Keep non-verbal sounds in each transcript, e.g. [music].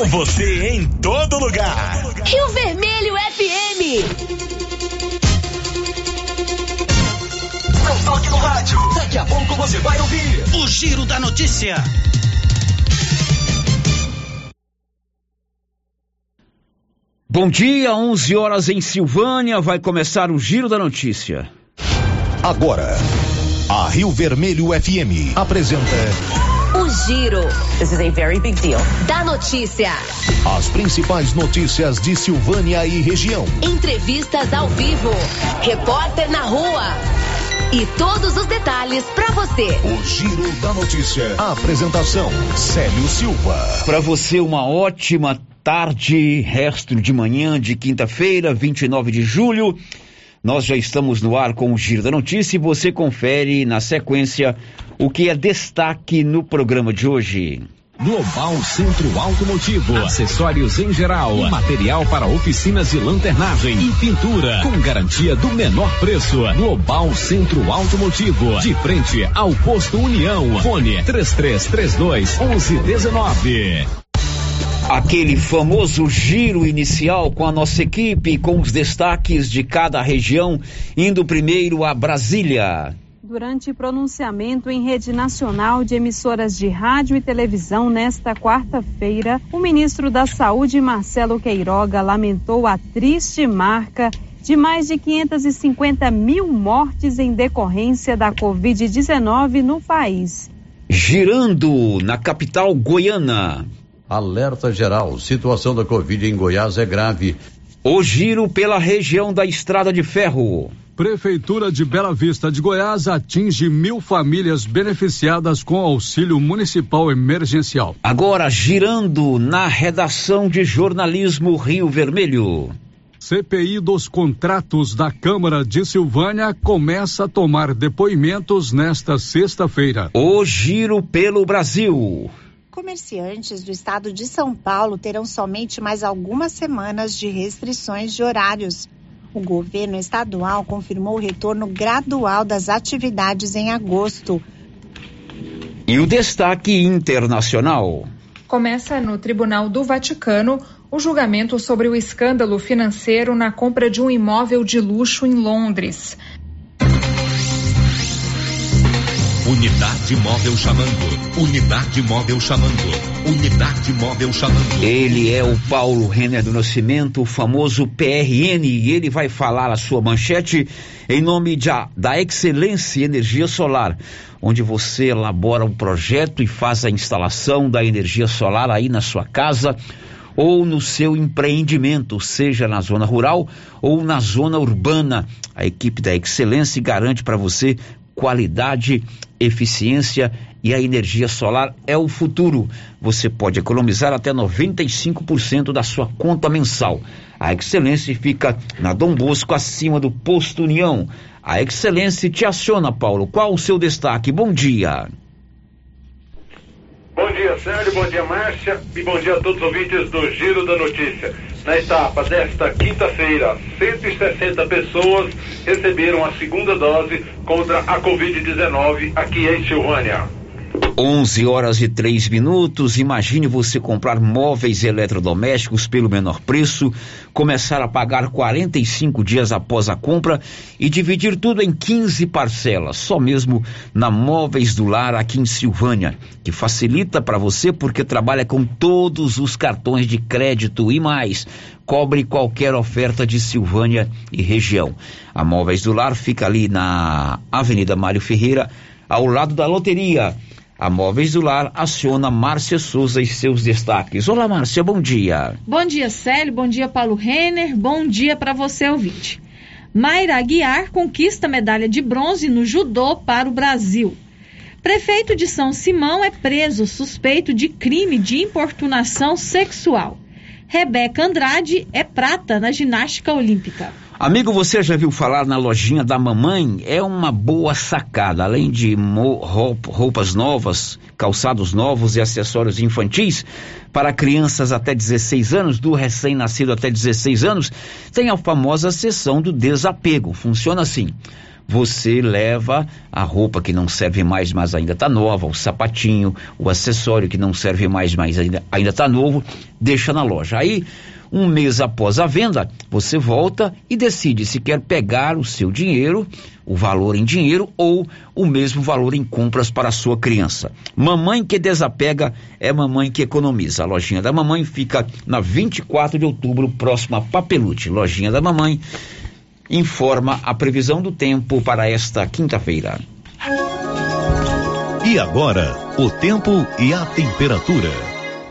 Com você em todo lugar. Rio Vermelho FM. Não toque no rádio. Daqui a pouco você vai ouvir o Giro da Notícia. Bom dia, 11 horas em Silvânia. Vai começar o Giro da Notícia. Agora, a Rio Vermelho FM apresenta. O Giro. This is a very big deal. Da notícia. As principais notícias de Silvânia e região. Entrevistas ao vivo. Repórter na rua. E todos os detalhes para você. O Giro da Notícia. A apresentação: Célio Silva. Para você, uma ótima tarde, resto de manhã de quinta-feira, 29 de julho. Nós já estamos no ar com o Giro da Notícia e você confere na sequência o que é destaque no programa de hoje. Global Centro Automotivo, acessórios em geral, material para oficinas de lanternagem e pintura, com garantia do menor preço. Global Centro Automotivo, de frente ao posto União. Fone 3332 1119. Aquele famoso giro inicial com a nossa equipe, com os destaques de cada região, indo primeiro a Brasília. Durante pronunciamento em rede nacional de emissoras de rádio e televisão nesta quarta-feira, o ministro da Saúde, Marcelo Queiroga, lamentou a triste marca de mais de 550 mil mortes em decorrência da Covid-19 no país. Girando na capital goiana. Alerta geral: situação da Covid em Goiás é grave. O giro pela região da Estrada de Ferro. Prefeitura de Bela Vista de Goiás atinge mil famílias beneficiadas com auxílio municipal emergencial. Agora girando na redação de jornalismo Rio Vermelho. CPI dos contratos da Câmara de Silvânia começa a tomar depoimentos nesta sexta-feira. O giro pelo Brasil. Comerciantes do estado de São Paulo terão somente mais algumas semanas de restrições de horários. O governo estadual confirmou o retorno gradual das atividades em agosto. E o destaque internacional. Começa no Tribunal do Vaticano o julgamento sobre o escândalo financeiro na compra de um imóvel de luxo em Londres. Unidade móvel chamando. Unidade móvel chamando. Unidade móvel chamando. Ele é o Paulo Renner do Nascimento, o famoso PRN, e ele vai falar a sua manchete em nome de, da Excelência Energia Solar, onde você elabora um projeto e faz a instalação da energia solar aí na sua casa ou no seu empreendimento, seja na zona rural ou na zona urbana. A equipe da Excelência garante para você qualidade, eficiência e a energia solar é o futuro. Você pode economizar até 95% da sua conta mensal. A Excelência fica na Dom Bosco, acima do Posto União. A Excelência te aciona, Paulo. Qual o seu destaque? Bom dia. Bom dia, Sérgio. Bom dia, Márcia. E bom dia a todos os ouvintes do Giro da Notícia. Na etapa desta quinta-feira, 160 pessoas receberam a segunda dose contra a Covid-19 aqui em Silvânia. 11 horas e 3 minutos. Imagine você comprar móveis eletrodomésticos pelo menor preço, começar a pagar 45 dias após a compra e dividir tudo em 15 parcelas, só mesmo na Móveis do Lar aqui em Silvânia, que facilita para você porque trabalha com todos os cartões de crédito e mais. Cobre qualquer oferta de Silvânia e região. A Móveis do Lar fica ali na Avenida Mário Ferreira, ao lado da loteria. A Móveis do Lar aciona Márcia Souza e seus destaques. Olá, Márcia, bom dia. Bom dia, Célio. Bom dia, Paulo Renner. Bom dia para você, ouvinte. Mayra Aguiar conquista medalha de bronze no judô para o Brasil. Prefeito de São Simão é preso suspeito de crime de importunação sexual. Rebeca Andrade é prata na ginástica olímpica. Amigo, você já viu falar na lojinha da mamãe? É uma boa sacada. Além de roupas novas, calçados novos e acessórios infantis para crianças até 16 anos, do recém-nascido até 16 anos, tem a famosa seção do desapego. Funciona assim. você leva a roupa que não serve mais, mas ainda está nova, o sapatinho, o acessório que não serve mais, mas ainda está novo, deixa na loja. Aí um mês após a venda, você volta e decide se quer pegar o seu dinheiro, o valor em dinheiro ou o mesmo valor em compras para a sua criança. Mamãe que desapega é mamãe que economiza. A lojinha da mamãe fica na 24 de outubro, próxima a Papelute. Lojinha da mamãe informa a previsão do tempo para esta quinta-feira. E agora, o tempo e a temperatura.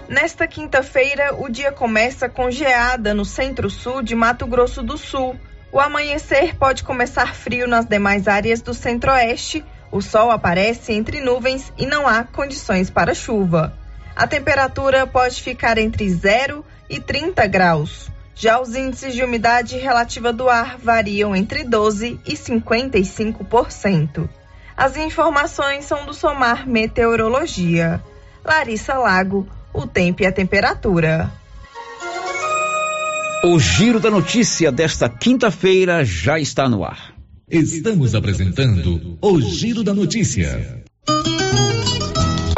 Nesta quinta-feira, o dia começa com geada no centro-sul de Mato Grosso do Sul. O amanhecer pode começar frio nas demais áreas do centro-oeste. O sol aparece entre nuvens e não há condições para chuva. A temperatura pode ficar entre 0 e 30 graus. Já os índices de umidade relativa do ar variam entre 12 e 55%. As informações são do Somar Meteorologia. Larissa Lago o tempo e a temperatura. O giro da notícia desta quinta-feira já está no ar. Estamos apresentando o Giro da Notícia.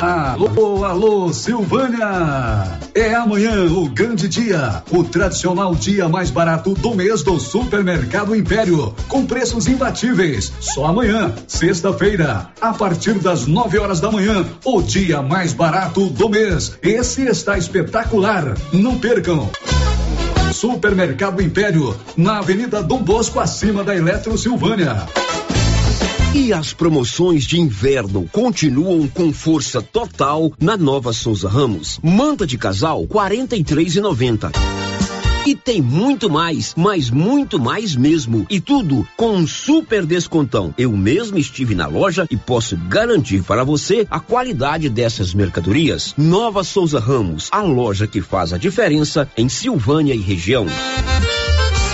Alô, alô, Silvânia! É amanhã o grande dia, o tradicional dia mais barato do mês do Supermercado Império, com preços imbatíveis. Só amanhã, sexta-feira, a partir das 9 horas da manhã, o dia mais barato do mês. Esse está espetacular. Não percam! Supermercado Império, na Avenida Dom Bosco, acima da Eletro Silvânia. E as promoções de inverno continuam com força total na Nova Souza Ramos. Manta de casal 43,90. E tem muito mais, mas muito mais mesmo. E tudo com um super descontão. Eu mesmo estive na loja e posso garantir para você a qualidade dessas mercadorias. Nova Souza Ramos, a loja que faz a diferença em Silvânia e região.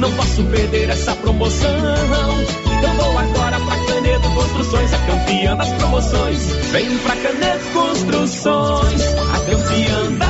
não posso perder essa promoção. Então vou agora pra Canedo Construções, a campeã das promoções. Vem pra Canedo Construções, a campeã das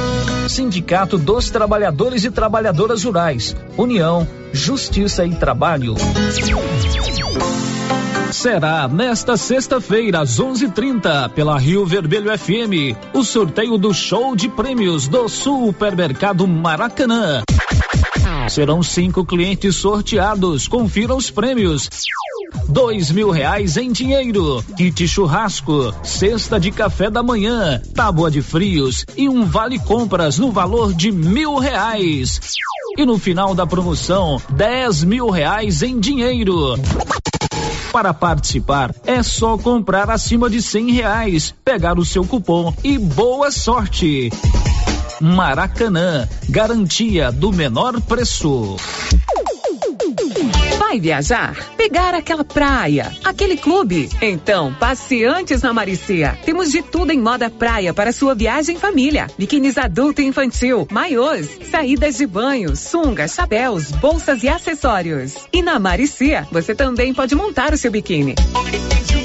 Sindicato dos Trabalhadores e Trabalhadoras Rurais, União, Justiça e Trabalho. Será nesta sexta-feira, às 11:30, pela Rio Vermelho FM, o sorteio do show de prêmios do Supermercado Maracanã. Serão cinco clientes sorteados. Confira os prêmios. Dois mil reais em dinheiro, kit churrasco, cesta de café da manhã, tábua de frios e um vale compras no valor de mil reais. E no final da promoção, dez mil reais em dinheiro. Para participar, é só comprar acima de cem reais, pegar o seu cupom e boa sorte. Maracanã, garantia do menor preço. Vai viajar? Pegar aquela praia, aquele clube? Então, passe antes na Maricia. Temos de tudo em moda praia para sua viagem família. Biquínis adulto e infantil, maiôs, saídas de banho, sungas, chapéus, bolsas e acessórios. E na Maricia, você também pode montar o seu biquíni.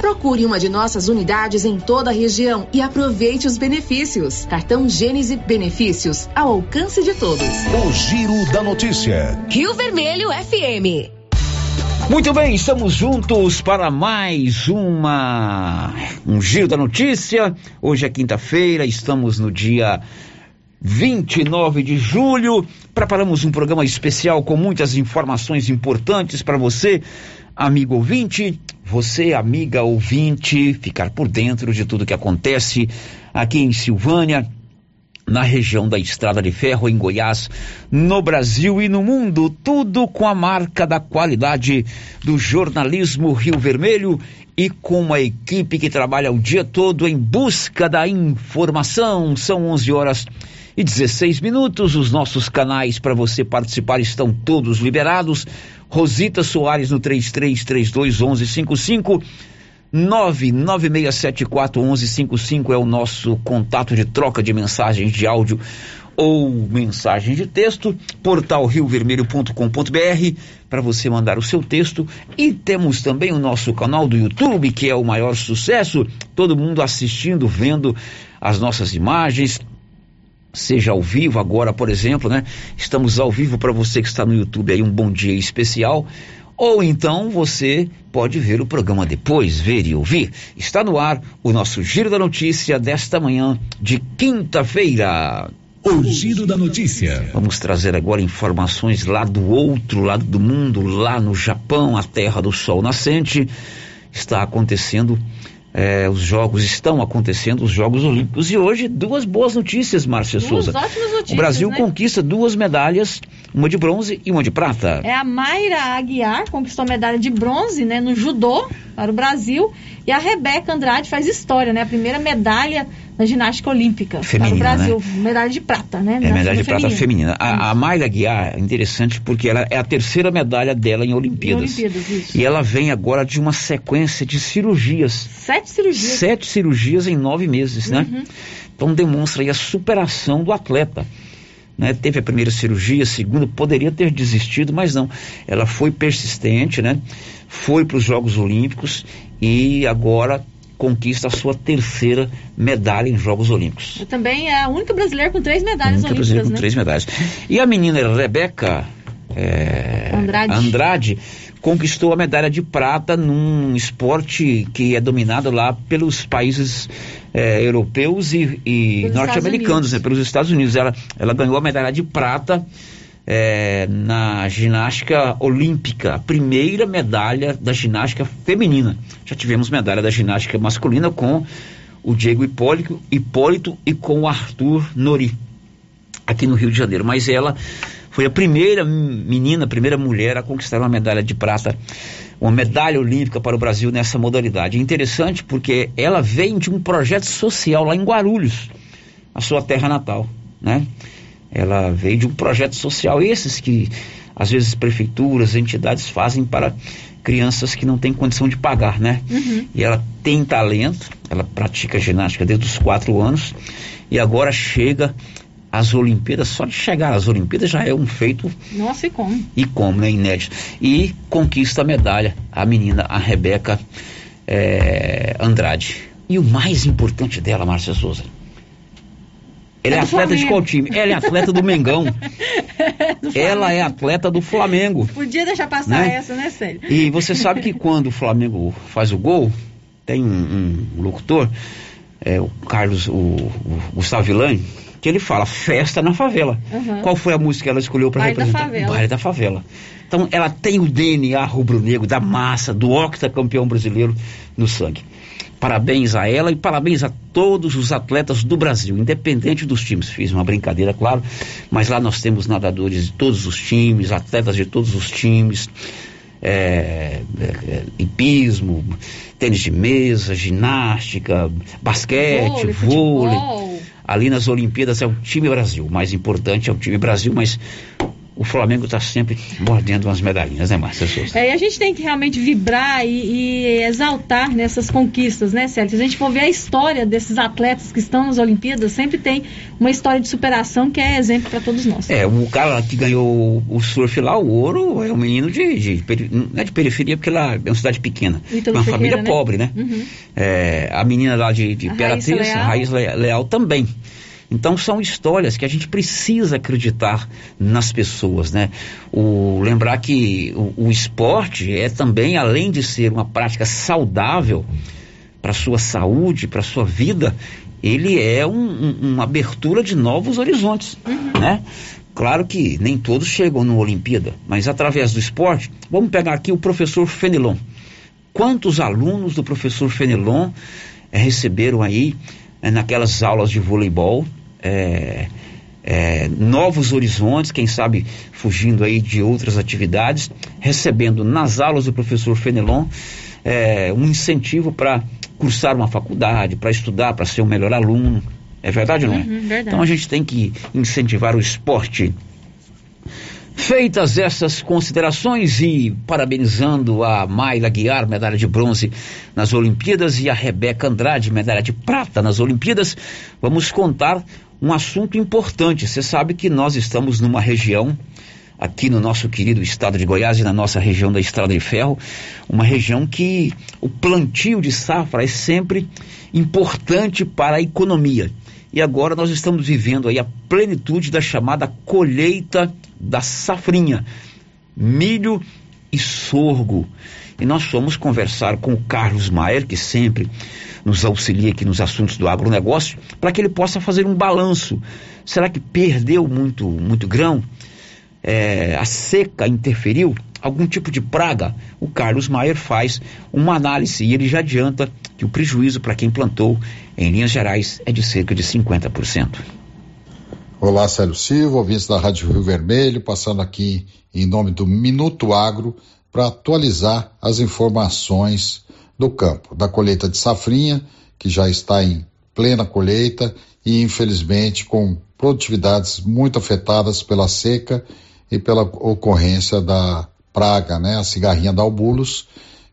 Procure uma de nossas unidades em toda a região e aproveite os benefícios. Cartão Gênese Benefícios ao alcance de todos. O Giro da Notícia. Rio Vermelho FM. Muito bem, estamos juntos para mais uma um giro da notícia. Hoje é quinta-feira, estamos no dia 29 de julho. Preparamos um programa especial com muitas informações importantes para você, amigo ouvinte. Você, amiga ouvinte, ficar por dentro de tudo que acontece aqui em Silvânia, na região da Estrada de Ferro, em Goiás, no Brasil e no mundo, tudo com a marca da qualidade do jornalismo Rio Vermelho e com uma equipe que trabalha o dia todo em busca da informação. São 11 horas e 16 minutos. Os nossos canais para você participar estão todos liberados. Rosita Soares no 33321155. 996741155 é o nosso contato de troca de mensagens de áudio ou mensagens de texto, portal riovermelho.com.br para você mandar o seu texto e temos também o nosso canal do YouTube, que é o maior sucesso, todo mundo assistindo, vendo as nossas imagens, seja ao vivo agora, por exemplo, né? Estamos ao vivo para você que está no YouTube aí um bom dia especial. Ou então você pode ver o programa depois, ver e ouvir. Está no ar o nosso Giro da Notícia desta manhã de quinta-feira. O Giro da Notícia. Vamos trazer agora informações lá do outro lado do mundo, lá no Japão, a terra do sol nascente. Está acontecendo é, os jogos estão acontecendo, os Jogos Olímpicos. E hoje, duas boas notícias, Márcia Duas Souza. ótimas notícias, O Brasil né? conquista duas medalhas, uma de bronze e uma de prata. É a Mayra Aguiar, conquistou a medalha de bronze né, no judô para o Brasil. E a Rebeca Andrade faz história, né? A primeira medalha na ginástica olímpica Feminina, para o Brasil. Medalha de prata, né? É medalha de prata feminina. A, a Mayra Guiar é interessante porque ela é a terceira medalha dela em Olimpíadas. Em Olimpíadas, isso. E ela vem agora de uma sequência de cirurgias. Sete cirurgias. Sete cirurgias em nove meses, né? Uhum. Então demonstra aí a superação do atleta. Né? Teve a primeira cirurgia, a segunda, poderia ter desistido, mas não. Ela foi persistente, né? Foi para os Jogos Olímpicos e agora conquista a sua terceira medalha em Jogos Olímpicos. Também é a única brasileira com três medalhas Única brasileira olímpicas, com né? três medalhas. E a menina Rebeca é, Andrade. Andrade conquistou a medalha de prata num esporte que é dominado lá pelos países é, europeus e, e norte-americanos, né, pelos Estados Unidos. Ela, ela ganhou a medalha de prata é, na ginástica olímpica, a primeira medalha da ginástica feminina. Já tivemos medalha da ginástica masculina com o Diego Hipólito, Hipólito e com o Arthur Nori, aqui no Rio de Janeiro. Mas ela foi a primeira menina, a primeira mulher a conquistar uma medalha de prata, uma medalha olímpica para o Brasil nessa modalidade. Interessante porque ela vem de um projeto social lá em Guarulhos, a sua terra natal, né? Ela veio de um projeto social, esses que às vezes prefeituras, entidades fazem para crianças que não têm condição de pagar, né? Uhum. E ela tem talento, ela pratica ginástica desde os quatro anos e agora chega às Olimpíadas, só de chegar às Olimpíadas já é um feito Nossa, e como? e como, né, inédito. E conquista a medalha, a menina, a Rebeca eh, Andrade. E o mais importante dela, Márcia Souza, ela é, É atleta de Flamengo. qual time? Ela é atleta do Mengão. [laughs] ela é atleta do Flamengo. Podia deixar passar Né? essa, né, Célio? E você sabe que quando o Flamengo faz o gol, tem um, um locutor, é, o Carlos, o, o Gustavo Villani, que ele fala festa na favela. Uhum. Qual foi a música que ela escolheu para Baile da representar? Favela. Baile da Favela. Então ela tem o DNA rubro-negro, da massa, do octacampeão brasileiro no sangue. Parabéns a ela e parabéns a todos os atletas do Brasil, independente dos times. Fiz uma brincadeira, claro, mas lá nós temos nadadores de todos os times, atletas de todos os times, é, é, é, hipismo, tênis de mesa, ginástica, basquete, Vôlei, vôlei. ali nas Olimpíadas é o time Brasil. O mais importante é o time Brasil, mas o Flamengo está sempre mordendo umas medalhinhas, né, Márcia Souza? É, e a gente tem que realmente vibrar e, e, exaltar nessas conquistas, né, Célio? Se a gente for ver a história desses atletas que estão nas Olimpíadas, sempre tem uma história de superação que é exemplo para todos nós. É, o cara que ganhou o surf lá, o ouro, é um menino de, de, não é de periferia, porque lá é uma cidade pequena. Ítalo uma Ferreira, família né? pobre, né? Uhum. É, a menina lá de, de A Imperatriz, Raíssa Leal. Raiz Le- Leal também. Então são histórias que a gente precisa acreditar nas pessoas, né? O, lembrar que o, o esporte é também, além de ser uma prática saudável para sua saúde, para sua vida, ele é um- um- uma abertura de novos horizontes, né? Claro que nem todos chegam na Olimpíada, mas através do esporte, vamos pegar aqui o professor Fenelon. Quantos alunos do professor Fenelon eh, receberam aí eh, naquelas aulas de voleibol eh, eh, novos horizontes, quem sabe fugindo aí de outras atividades, recebendo nas aulas do professor Fenelon eh, um incentivo para cursar uma faculdade, para estudar, para ser um melhor aluno. É verdade ou não é? Uhum, verdade. Então a gente tem que incentivar o esporte. Feitas essas considerações e parabenizando a Mayla Guiar, medalha de bronze nas Olimpíadas, e a Rebeca Andrade, medalha de prata nas Olimpíadas, vamos contar um assunto importante. Você sabe que nós estamos numa região, aqui no nosso querido estado de Goiás e na nossa região da Estrada de Ferro, uma região que o plantio de safra é sempre importante para a economia. E agora nós estamos vivendo aí a plenitude da chamada colheita da safrinha, milho e sorgo. E nós fomos conversar com o Carlos Maier, que sempre nos auxilia aqui nos assuntos do agronegócio, para que ele possa fazer um balanço. Será que perdeu muito, muito grão? É, a seca interferiu? Algum tipo de praga? O Carlos Maier faz uma análise e ele já adianta que o prejuízo para quem plantou, em linhas gerais, é de cerca de 50%. Olá, Célio Silva, ouvintes da Rádio Rio Vermelho, passando aqui em nome do Minuto Agro para atualizar as informações do campo, da colheita de safrinha, que já está em plena colheita e infelizmente com produtividades muito afetadas pela seca e pela ocorrência da praga, né, a cigarrinha da albulos,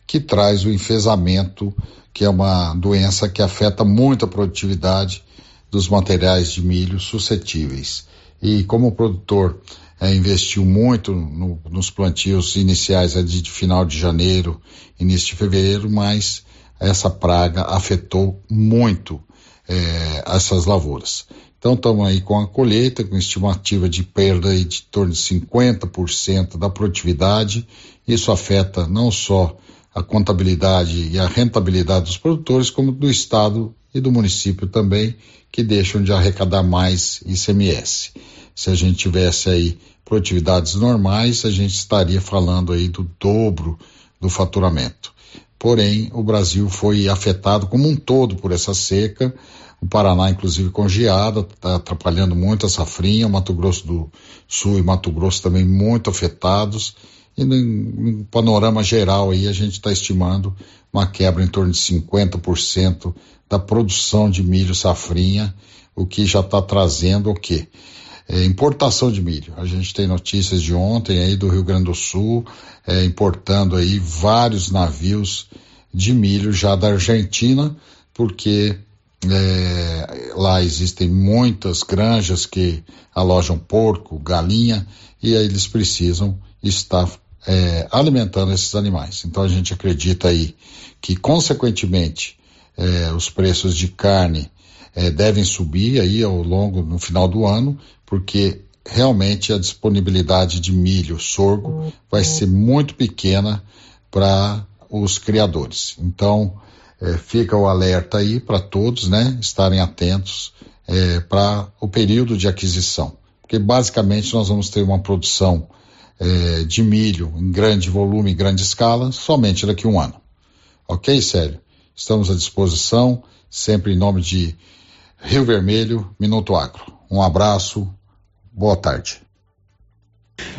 que traz o enfesamento, que é uma doença que afeta muito a produtividade dos materiais de milho suscetíveis. E como produtor eh, investiu muito no- nos plantios iniciais de final de janeiro, início de fevereiro, mas essa praga afetou muito eh, essas lavouras. Então estamos aí com a colheita, com estimativa de perda aí de torno de 50% da produtividade. Isso afeta não só a contabilidade e a rentabilidade dos produtores, como do Estado e do município também, que deixam de arrecadar mais ICMS. Se a gente tivesse aí produtividades normais, a gente estaria falando aí do dobro do faturamento. Porém, o Brasil foi afetado como um todo por essa seca. O Paraná, inclusive, congeado, está atrapalhando muito a safrinha. O Mato Grosso do Sul e Mato Grosso também muito afetados. E no, no panorama geral aí, a gente está estimando uma quebra em torno de 50% da produção de milho safrinha, o que já está trazendo o quê? É, importação de milho. A gente tem notícias de ontem aí do Rio Grande do Sul, é, importando aí vários navios de milho já da Argentina, porque é, lá existem muitas granjas que alojam porco, galinha, e aí eles precisam estar é, alimentando esses animais. Então a gente acredita aí que, consequentemente, é, os preços de carne é, devem subir aí ao longo, no final do ano, porque realmente a disponibilidade de milho, sorgo, vai ser muito pequena para os criadores. Então, é, fica o alerta aí para todos, né, estarem atentos é, para o período de aquisição, porque basicamente nós vamos ter uma produção é, de milho em grande volume, em grande escala, somente daqui a um ano. Ok, Célio? Estamos à disposição, sempre em nome de Rio Vermelho, Minuto Agro. Um abraço, boa tarde.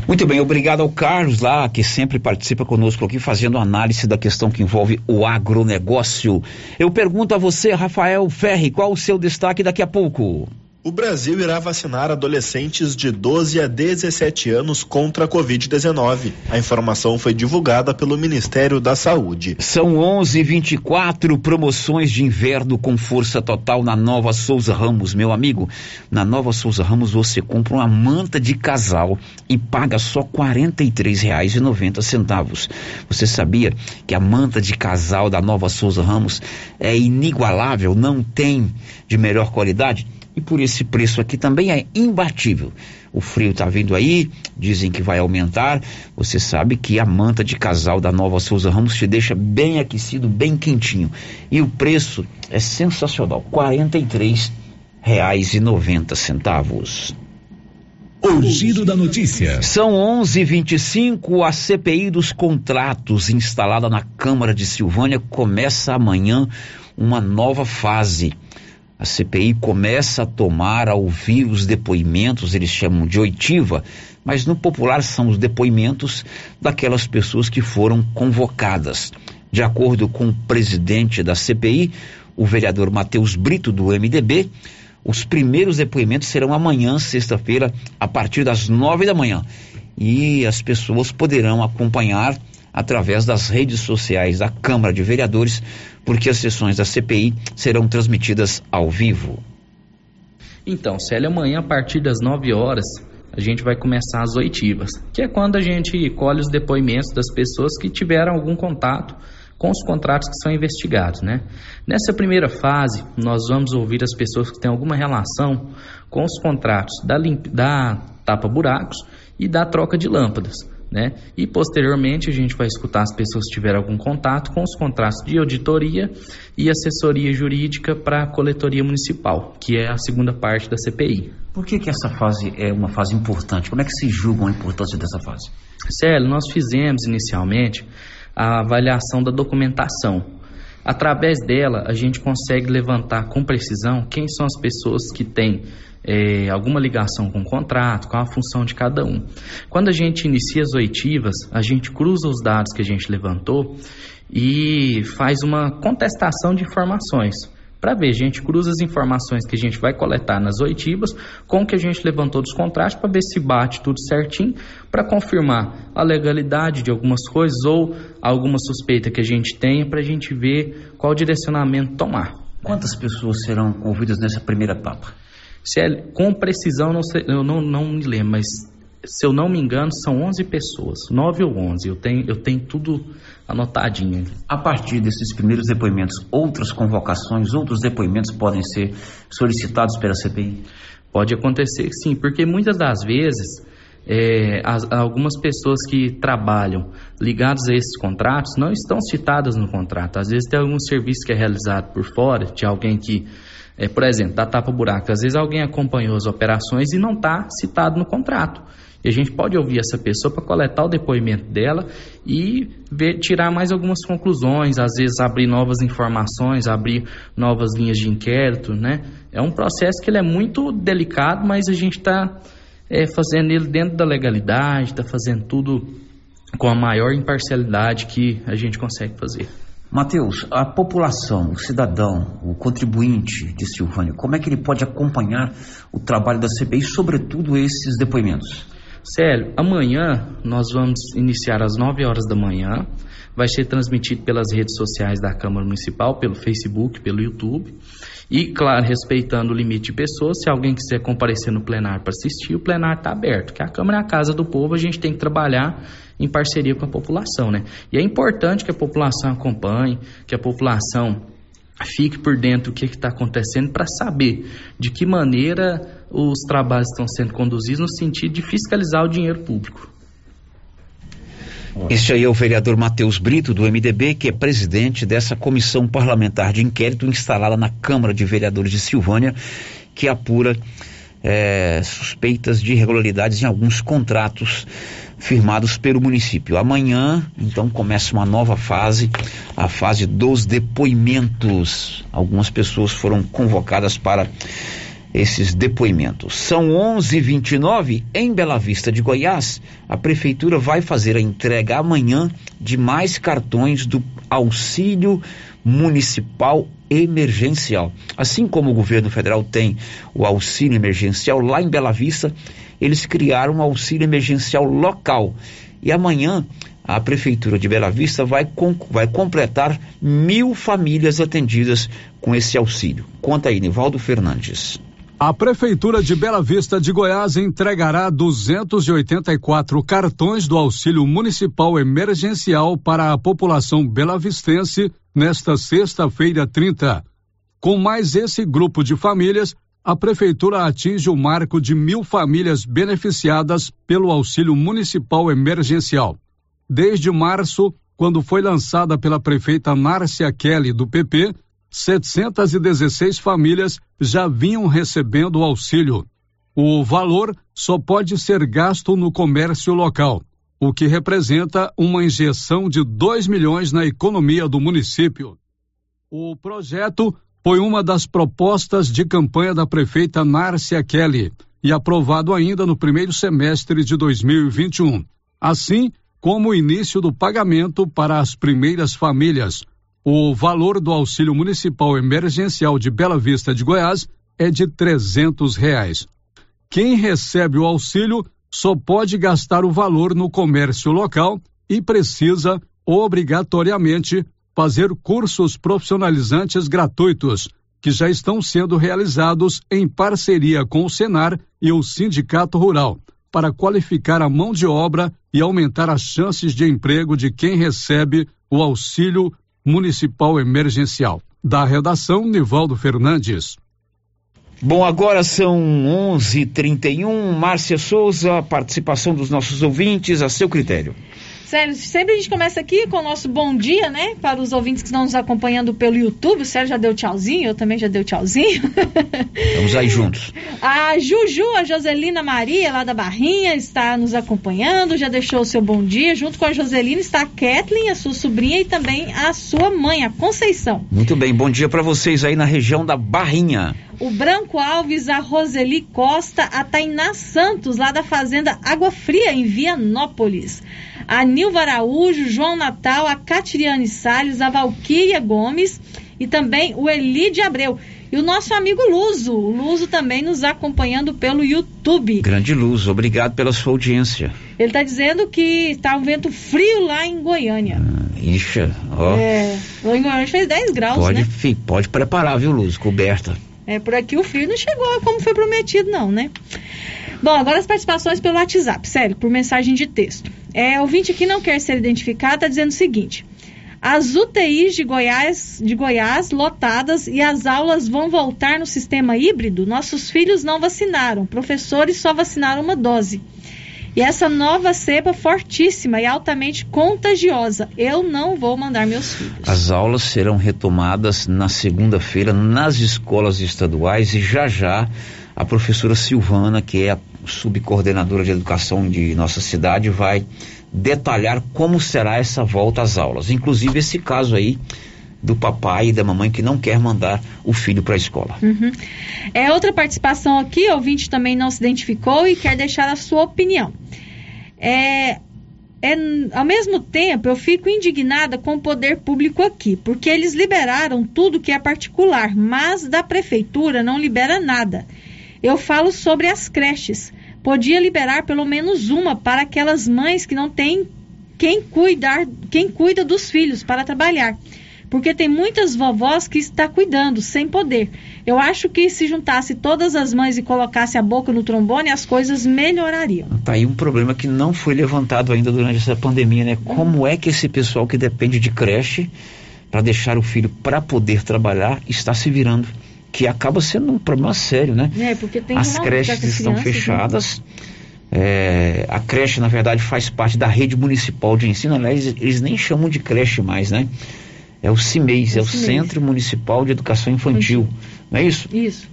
Muito bem, obrigado ao Carlos lá, que sempre participa conosco aqui, fazendo análise da questão que envolve o agronegócio. Eu pergunto a você, Rafael Ferri, qual o seu destaque daqui a pouco? O Brasil irá vacinar adolescentes de 12 a 17 anos contra a Covid-19. A informação foi divulgada pelo Ministério da Saúde. São 11:24 promoções de inverno com força total na Nova Souza Ramos, meu amigo. Na Nova Souza Ramos você compra uma manta de casal e paga só R$ 43,90. Você sabia que a manta de casal da Nova Souza Ramos é inigualável, não tem de melhor qualidade? E por esse preço aqui também é imbatível. O frio está vindo aí, dizem que vai aumentar. Você sabe que a manta de casal da Nova Souza Ramos te deixa bem aquecido, bem quentinho. E o preço é sensacional, R$ reais e noventa centavos. O giro da notícia. São 11:25 a CPI dos contratos instalada na Câmara de Silvânia começa amanhã uma nova fase. A CPI começa a tomar, a ouvir os depoimentos, eles chamam de oitiva, mas no popular são os depoimentos daquelas pessoas que foram convocadas. De acordo com o presidente da CPI, o vereador Matheus Brito, do MDB, os primeiros depoimentos serão amanhã, sexta-feira, a partir das nove da manhã. E as pessoas poderão acompanhar através das redes sociais da Câmara de Vereadores, porque as sessões da CPI serão transmitidas ao vivo. Então, Célia, amanhã a partir das 9 horas a gente vai começar as oitivas, que é quando a gente colhe os depoimentos das pessoas que tiveram algum contato com os contratos que são investigados, né? Nessa primeira fase, nós vamos ouvir as pessoas que têm alguma relação com os contratos da, da tapa buracos e da troca de lâmpadas né? E posteriormente a gente vai escutar as pessoas que tiveram algum contato com os contratos de auditoria e assessoria jurídica para a coletoria municipal, que é a segunda parte da CPI. Por que, que essa fase é uma fase importante? Como é que se julga a importância dessa fase? Célio, nós fizemos inicialmente a avaliação da documentação. Através dela, a gente consegue levantar com precisão quem são as pessoas que têm é, alguma ligação com o contrato, qual a função de cada um. Quando a gente inicia as oitivas, a gente cruza os dados que a gente levantou e faz uma contestação de informações. Para ver, a gente cruza as informações que a gente vai coletar nas oitivas com o que a gente levantou dos contratos para ver se bate tudo certinho, para confirmar a legalidade de algumas coisas ou alguma suspeita que a gente tenha para a gente ver qual direcionamento tomar. Quantas pessoas serão ouvidas nessa primeira etapa? Se é, com precisão, não sei, eu não, não me lembro, mas se eu não me engano, são 11 pessoas, 9 ou 11. Eu tenho, eu tenho tudo anotadinho. A partir desses primeiros depoimentos, outras convocações, outros depoimentos podem ser solicitados pela CPI? Pode acontecer sim, porque muitas das vezes é, as, algumas pessoas que trabalham ligados a esses contratos não estão citadas no contrato. Às vezes tem algum serviço que é realizado por fora, de alguém que é, por exemplo, da tapa-buraco. Às vezes alguém acompanhou as operações e não está citado no contrato. E a gente pode ouvir essa pessoa para coletar o depoimento dela e ver, tirar mais algumas conclusões, às vezes abrir novas informações, abrir novas linhas de inquérito, né? É um processo que ele é muito delicado, mas a gente está é, fazendo ele dentro da legalidade, está fazendo tudo com a maior imparcialidade que a gente consegue fazer. Mateus, a população, o cidadão, o contribuinte de Silvânia, como é que ele pode acompanhar o trabalho da CPI, sobretudo esses depoimentos? Célio, amanhã nós vamos iniciar às 9 horas da manhã. Vai ser transmitido pelas redes sociais da Câmara Municipal, pelo Facebook, pelo YouTube. E, claro, respeitando o limite de pessoas, se alguém quiser comparecer no plenário para assistir, o plenário está aberto. Que a Câmara é a casa do povo, a gente tem que trabalhar em parceria com a população, né? E é importante que a população acompanhe, que a população fique por dentro do que está acontecendo para saber de que maneira os trabalhos estão sendo conduzidos no sentido de fiscalizar o dinheiro público. Este aí é o vereador Matheus Brito, do MDB, que é presidente dessa comissão parlamentar de inquérito instalada na Câmara de Vereadores de Silvânia, que apura é, suspeitas de irregularidades em alguns contratos firmados pelo município. Amanhã, então, começa uma nova fase, a fase dos depoimentos. Algumas pessoas foram convocadas para esses depoimentos. São 11:29 em Bela Vista de Goiás. A prefeitura vai fazer a entrega amanhã de mais cartões do auxílio municipal emergencial. Assim como o governo federal tem o auxílio emergencial lá em Bela Vista, eles criaram um auxílio emergencial local. E amanhã a Prefeitura de Bela Vista vai, com, vai completar mil famílias atendidas com esse auxílio. Conta aí, Nivaldo Fernandes. A Prefeitura de Bela Vista de Goiás entregará 284 cartões do auxílio municipal emergencial para a população belavistense nesta sexta-feira 30. Com mais esse grupo de famílias, a Prefeitura atinge o marco de mil famílias beneficiadas pelo auxílio municipal emergencial. Desde março, quando foi lançada pela prefeita Márcia Kelly, do PP, 716 famílias já vinham recebendo o auxílio. O valor só pode ser gasto no comércio local, o que representa uma injeção de 2 milhões na economia do município. O projeto foi uma das propostas de campanha da prefeita Nárcia Kelly e aprovado ainda no primeiro semestre de 2021, assim como o início do pagamento para as primeiras famílias o valor do auxílio municipal emergencial de Bela Vista de Goiás é de trezentos reais. Quem recebe o auxílio só pode gastar o valor no comércio local e precisa, obrigatoriamente, fazer cursos profissionalizantes gratuitos, que já estão sendo realizados em parceria com o Senar e o Sindicato Rural, para qualificar a mão de obra e aumentar as chances de emprego de quem recebe o auxílio municipal emergencial. Da redação, Nivaldo Fernandes. Bom, agora são 11:31. Márcia Souza, participação dos nossos ouvintes, a seu critério. Sérgio, sempre a gente começa aqui com o nosso bom dia, né? Para os ouvintes que estão nos acompanhando pelo YouTube. O Sérgio já deu tchauzinho, eu também já dei tchauzinho. Vamos aí juntos. [laughs] A Juju, a Joselina Maria, lá da Barrinha, está nos acompanhando, já deixou o seu bom dia. Junto com a Joselina está a Kathleen, a sua sobrinha, e também a sua mãe, a Conceição. Muito bem, bom dia para vocês aí na região da Barrinha. O Branco Alves, a Roseli Costa, a Tainá Santos, lá da Fazenda Água Fria, em Vianópolis a Nilva Araújo, João Natal, a Catiriane Salles, a Valquíria Gomes e também o Elide Abreu. E o nosso amigo Luso, o Luso também nos acompanhando pelo YouTube. Grande Luso, obrigado pela sua audiência. Ele está dizendo que está um vento frio lá em Goiânia. Ah, ixa, ó. É, lá em Goiânia fez 10 graus, pode, né? Fi, pode preparar, viu, Luso, coberta. É, por aqui o frio não chegou como foi prometido, não, né? Bom, agora as participações pelo WhatsApp, sério, por mensagem de texto. É, ouvinte que não quer ser identificado está dizendo o seguinte: as UTIs de Goiás, de Goiás lotadas e as aulas vão voltar no sistema híbrido? Nossos filhos não vacinaram, professores só vacinaram uma dose. E essa nova cepa fortíssima e altamente contagiosa. Eu não vou mandar meus filhos. As aulas serão retomadas na segunda-feira nas escolas estaduais e já já a professora Silvana, que é a subcoordenadora de educação de nossa cidade, vai detalhar como será essa volta às aulas. Inclusive esse caso aí do papai e da mamãe que não quer mandar o filho para a escola. Uhum. É outra participação aqui, ouvinte também não se identificou e quer deixar a sua opinião. É, é, ao mesmo tempo, eu fico indignada com o poder público aqui, porque eles liberaram tudo que é particular, mas da prefeitura não libera nada. Eu falo sobre as creches. Podia liberar pelo menos uma para aquelas mães que não têm quem cuidar, quem cuida dos filhos para trabalhar. Porque tem muitas vovós que está cuidando sem poder. Eu acho que se juntasse todas as mães e colocasse a boca no trombone, as coisas melhorariam. Tá aí um problema que não foi levantado ainda durante essa pandemia, né? Como é que esse pessoal que depende de creche para deixar o filho para poder trabalhar está se virando? Que acaba sendo um problema sério, né? É, porque tem As creches estão crianças, fechadas. Né? É, a creche, na verdade, faz parte da rede municipal de ensino. Aliás, eles nem chamam de creche mais, né? É o CIMEIS, é o, é o Centro Municipal de Educação Infantil. Infantil. Não é isso? Isso.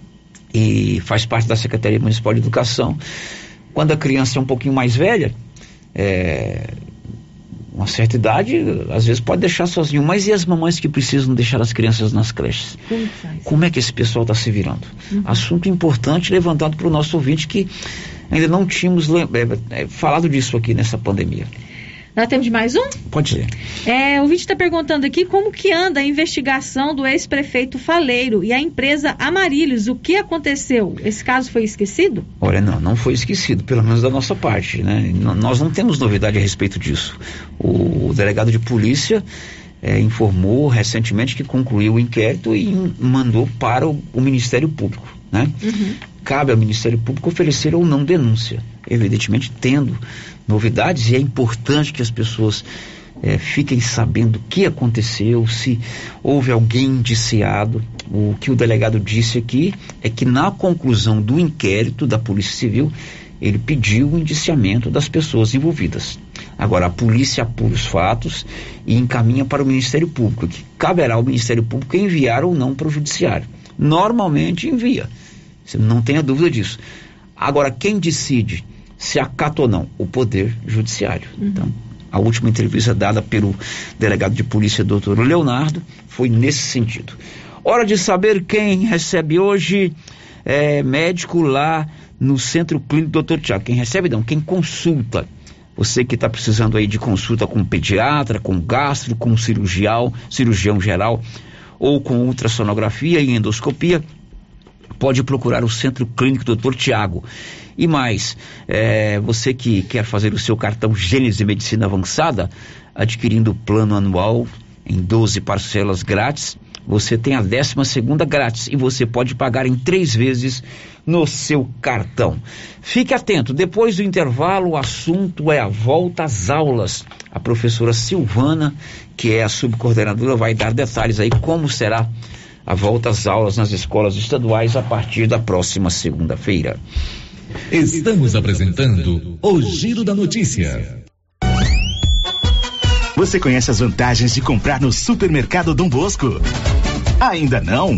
E faz parte da Secretaria Municipal de Educação. Quando a criança é um pouquinho mais velha, é, uma certa idade, às vezes pode deixar sozinho. Mas e as mamães que precisam deixar as crianças nas creches? Como? Como é que esse pessoal está se virando? Uhum. Assunto importante levantado para o nosso ouvinte que ainda não tínhamos é, é, falado disso aqui nessa pandemia. Nós temos de mais um? Pode ser. É, o vídeo está perguntando aqui como que anda a investigação do ex-prefeito Faleiro e a empresa Amarilhos. O que aconteceu? Esse caso foi esquecido? Olha, não, não foi esquecido, pelo menos da nossa parte, né? Nós não temos novidade a respeito disso. O, o delegado de polícia é, informou recentemente que concluiu o inquérito e mandou para o, o Ministério Público, né? Uhum. Cabe ao Ministério Público oferecer ou não denúncia, evidentemente tendo novidades e é importante que as pessoas é, fiquem sabendo o que aconteceu, se houve alguém indiciado. O que o delegado disse aqui é que na conclusão do inquérito da Polícia Civil, ele pediu o indiciamento das pessoas envolvidas. Agora, a polícia apura os fatos e encaminha para o Ministério Público, que caberá ao Ministério Público enviar ou não para o Judiciário. Normalmente envia, não tenha dúvida disso. Agora, quem decide se acata ou não? O Poder Judiciário. Uhum. Então, a última entrevista dada pelo delegado de polícia, doutor Leonardo, foi nesse sentido. Hora de saber quem recebe hoje é, médico lá no Centro Clínico Doutor Tiago. Quem recebe não, quem consulta. Você que está precisando aí de consulta com pediatra, com gastro, com cirurgião, cirurgião geral ou com ultrassonografia e endoscopia, pode procurar o Centro Clínico Doutor Tiago. E mais, é, você que quer fazer o seu cartão Gênesis de Medicina Avançada, adquirindo o plano anual em 12 parcelas grátis, você tem a décima segunda grátis e você pode pagar em três vezes no seu cartão. Fique atento, depois do intervalo o assunto é a volta às aulas. A professora Silvana, que é a subcoordenadora, vai dar detalhes aí como será a volta às aulas nas escolas estaduais a partir da próxima segunda-feira. Estamos apresentando o Giro da Notícia. Você conhece as vantagens de comprar no Supermercado Dom Bosco? Ainda não?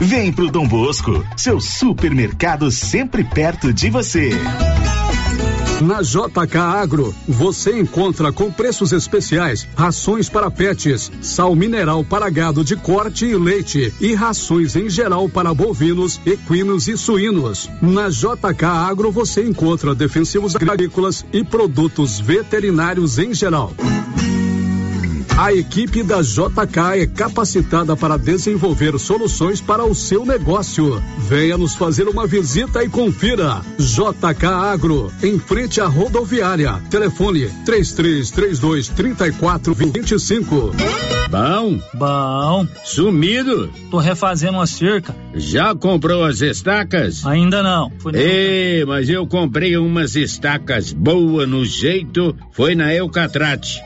Vem pro Dom Bosco, seu supermercado sempre perto de você. Na JK Agro, você encontra com preços especiais rações para pets, sal mineral para gado de corte e leite e rações em geral para bovinos, equinos e suínos. Na JK Agro você encontra defensivos agrícolas e produtos veterinários em geral. A equipe da JK é capacitada para desenvolver soluções para o seu negócio. Venha nos fazer uma visita e confira. JK Agro, em frente à rodoviária. Telefone 3332 3425. Bom? Bom. Sumido? Tô refazendo uma cerca. Já comprou as estacas? Ainda não. Ei, mas eu comprei umas estacas boas no jeito, foi na Eucatrate.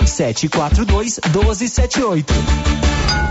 742 1278.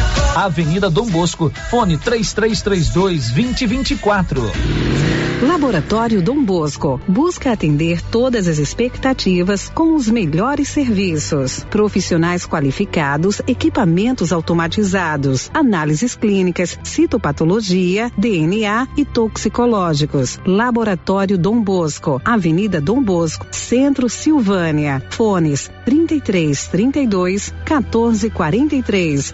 Avenida Dom Bosco, fone 3332 2024. Laboratório Dom Bosco busca atender todas as expectativas com os melhores serviços. Profissionais qualificados, equipamentos automatizados, análises clínicas, citopatologia, DNA e toxicológicos. Laboratório Dom Bosco, Avenida Dom Bosco, Centro Silvânia. Fones 33 32 14 43.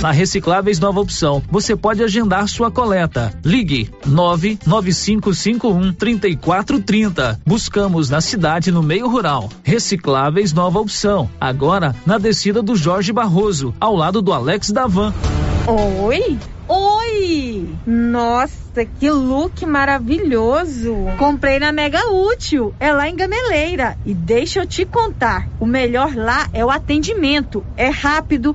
Na Recicláveis Nova Opção, você pode agendar sua coleta. Ligue 99551 3430. Buscamos na cidade no meio rural. Recicláveis Nova Opção. Agora na descida do Jorge Barroso, ao lado do Alex Davan. Oi? Oi! Nossa, que look maravilhoso! Comprei na Mega Útil, é lá em Gameleira. E deixa eu te contar, o melhor lá é o atendimento. É rápido,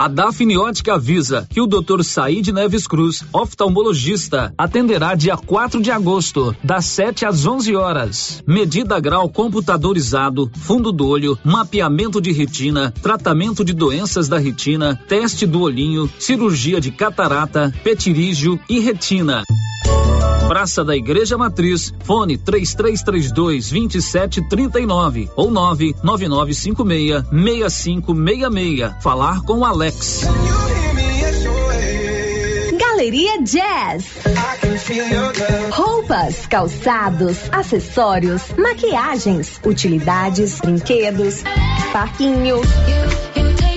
A Dafniótica avisa que o Dr. Said Neves Cruz, oftalmologista, atenderá dia 4 de agosto, das 7 às 11 horas. Medida grau computadorizado, fundo do olho, mapeamento de retina, tratamento de doenças da retina, teste do olhinho, cirurgia de catarata, petirígio e retina. Praça da Igreja Matriz, fone 3332 2739 ou 99956 6566. Falar com Alex. Galeria Jazz. Roupas, calçados, acessórios, maquiagens, utilidades, brinquedos, parquinho.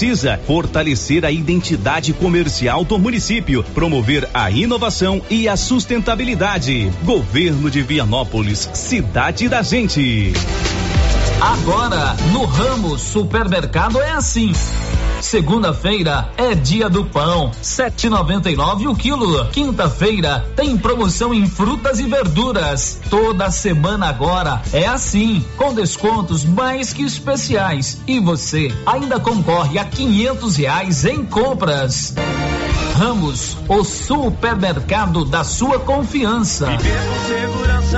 precisa fortalecer a identidade comercial do município, promover a inovação e a sustentabilidade. Governo de Vianópolis, cidade da gente. Agora, no Ramos Supermercado é assim. Segunda-feira é dia do pão, 7,99 o quilo. Quinta-feira tem promoção em frutas e verduras. Toda semana agora é assim, com descontos mais que especiais. E você ainda concorre a quinhentos reais em compras. Ramos, o supermercado da sua confiança.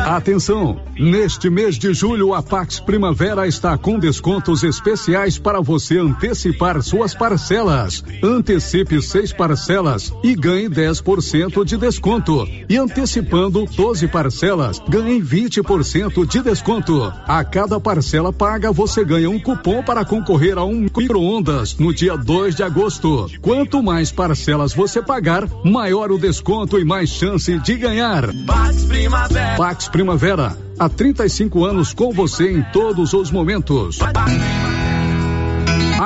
Atenção! Neste mês de julho, a Pax Primavera está com descontos especiais para você antecipar suas parcelas. Antecipe seis parcelas e ganhe 10% de desconto. E antecipando 12 parcelas, ganhe 20% de desconto. A cada parcela paga, você ganha um cupom para concorrer a um micro-ondas no dia 2 de agosto. Quanto mais parcelas você pagar, maior o desconto e mais chance de ganhar. Pax Primavera. Pax Primavera, há 35 anos com você em todos os momentos.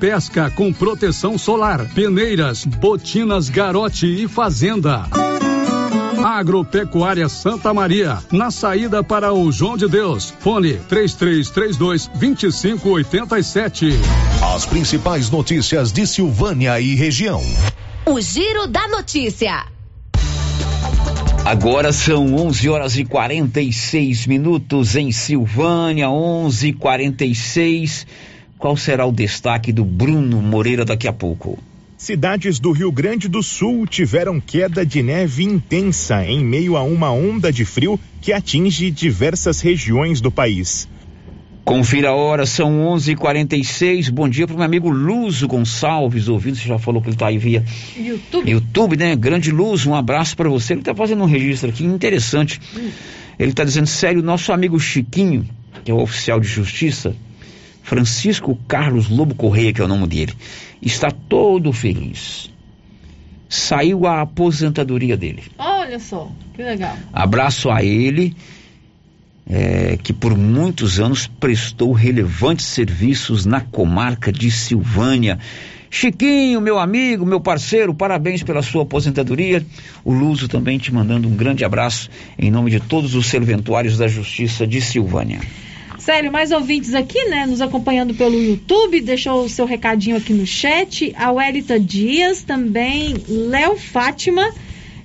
pesca com proteção solar, peneiras, botinas garote e fazenda. Agropecuária Santa Maria, na saída para o João de Deus. Fone 3332 2587. As principais notícias de Silvânia e região. O Giro da Notícia. Agora são 11 horas e 46 minutos em Silvânia, 11:46. Qual será o destaque do Bruno Moreira daqui a pouco? Cidades do Rio Grande do Sul tiveram queda de neve intensa em meio a uma onda de frio que atinge diversas regiões do país. Confira a hora, são 11:46. Bom dia para o meu amigo Luzo Gonçalves, ouvindo. Você já falou que ele está aí via YouTube. YouTube, né? Grande Luz, um abraço para você. Ele está fazendo um registro aqui interessante. Ele está dizendo sério, nosso amigo Chiquinho, que é o oficial de justiça, Francisco Carlos Lobo Correia, que é o nome dele, está todo feliz. Saiu a aposentadoria dele. Olha só, que legal. Abraço a ele, é, que por muitos anos prestou relevantes serviços na comarca de Silvânia. Chiquinho, meu amigo, meu parceiro, parabéns pela sua aposentadoria. O Luso também te mandando um grande abraço em nome de todos os serventuários da Justiça de Silvânia. Sério, mais ouvintes aqui, né, nos acompanhando pelo YouTube, deixou o seu recadinho aqui no chat. A Welita Dias, também Léo Fátima.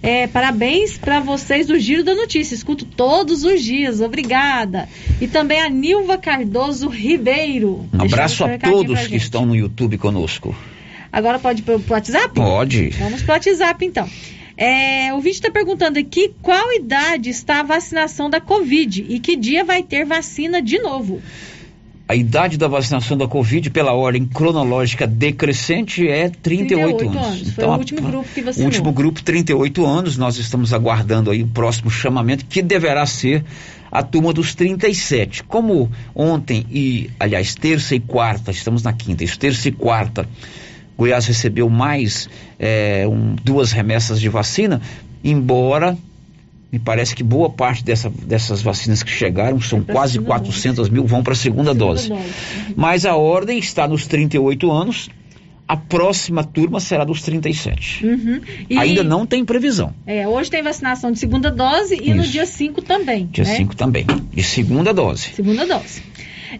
É, parabéns para vocês do Giro da Notícia. Escuto todos os dias, obrigada. E também a Nilva Cardoso Ribeiro. Um abraço a todos que estão no YouTube conosco. Agora pode pro WhatsApp? Pode. Vamos pro WhatsApp então. É, o vídeo está perguntando aqui qual idade está a vacinação da Covid e que dia vai ter vacina de novo. A idade da vacinação da Covid, pela ordem cronológica decrescente, é 38, 38 anos. anos. Foi o a- último grupo que o vacinou. último grupo, 38 anos. Nós estamos aguardando aí o próximo chamamento, que deverá ser a turma dos 37. Como ontem e, aliás, terça e quarta, estamos na quinta, terça e quarta, Goiás recebeu mais eh, um- duas remessas de vacina, embora me parece que boa parte dessa- dessas vacinas que chegaram, são quase 400 mil, vão para a segunda dose. Mas a ordem está nos 38 anos, a próxima turma será dos 37. Uhum. E, Ainda não tem previsão. É, hoje tem vacinação de segunda dose e no Isso. dia 5 também. Dia né? 5 também. De segunda dose. Segunda dose.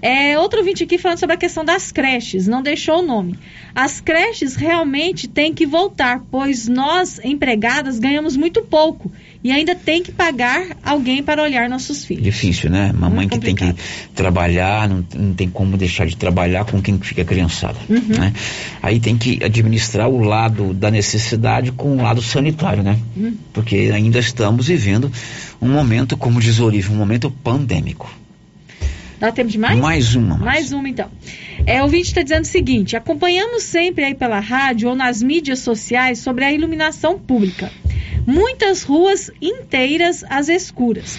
É, outro ouvinte aqui falando sobre a questão das creches, não deixou o nome. As creches realmente têm que voltar, pois nós, empregadas, ganhamos muito pouco e ainda tem que pagar alguém para olhar nossos filhos. Difícil, né? Mamãe que tem que trabalhar, não, não tem como deixar de trabalhar com quem fica criançada. Uhum. Né? Aí tem que administrar o lado da necessidade com o lado sanitário, né? Hum. Porque ainda estamos vivendo um momento, como diz o Olívio, um momento pandêmico. Dá tempo de mais? Mais uma. Mais uma, então. É, o vídeo está dizendo o seguinte: acompanhamos sempre aí pela rádio ou nas mídias sociais sobre a iluminação pública. Muitas ruas inteiras às escuras.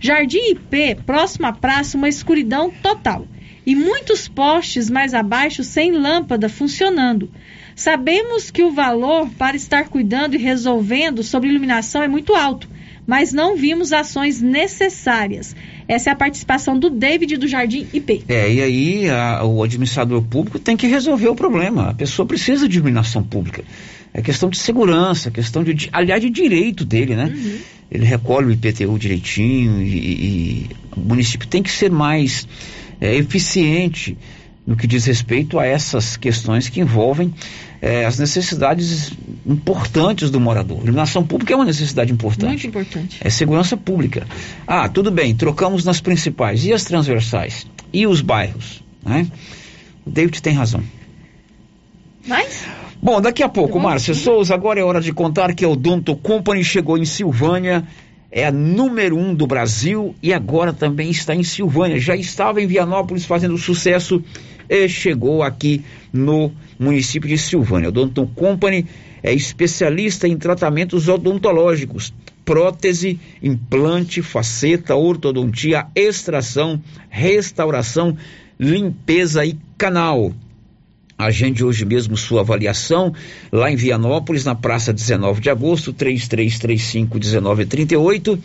Jardim IP, próximo à praça, uma escuridão total. E muitos postes mais abaixo sem lâmpada funcionando. Sabemos que o valor para estar cuidando e resolvendo sobre iluminação é muito alto, mas não vimos ações necessárias. Essa é a participação do David do Jardim IP. É, e aí a- o administrador público tem que resolver o problema. A pessoa precisa de iluminação pública. É questão de segurança, questão de, aliás, de direito dele, né? Ele recolhe o IPTU direitinho e, e o município tem que ser mais é, eficiente no que diz respeito a essas questões que envolvem é, as necessidades importantes do morador. Iluminação pública é uma necessidade importante. Muito importante. É segurança pública. Ah, tudo bem, trocamos nas principais. E as transversais? E os bairros? Né? O David tem razão. Mas? Bom, daqui a pouco, Márcia Souza, agora é hora de contar que a Odonto Company chegou em Silvânia, é a número um do Brasil e agora também está em Silvânia. Já estava em Vianópolis fazendo sucesso chegou aqui no município de Silvânia. A Odonto Company é especialista em tratamentos odontológicos, prótese, implante, faceta, ortodontia, extração, restauração, limpeza e canal. Agende hoje mesmo sua avaliação lá em Vianópolis, na Praça 19 de Agosto, 3335-1938.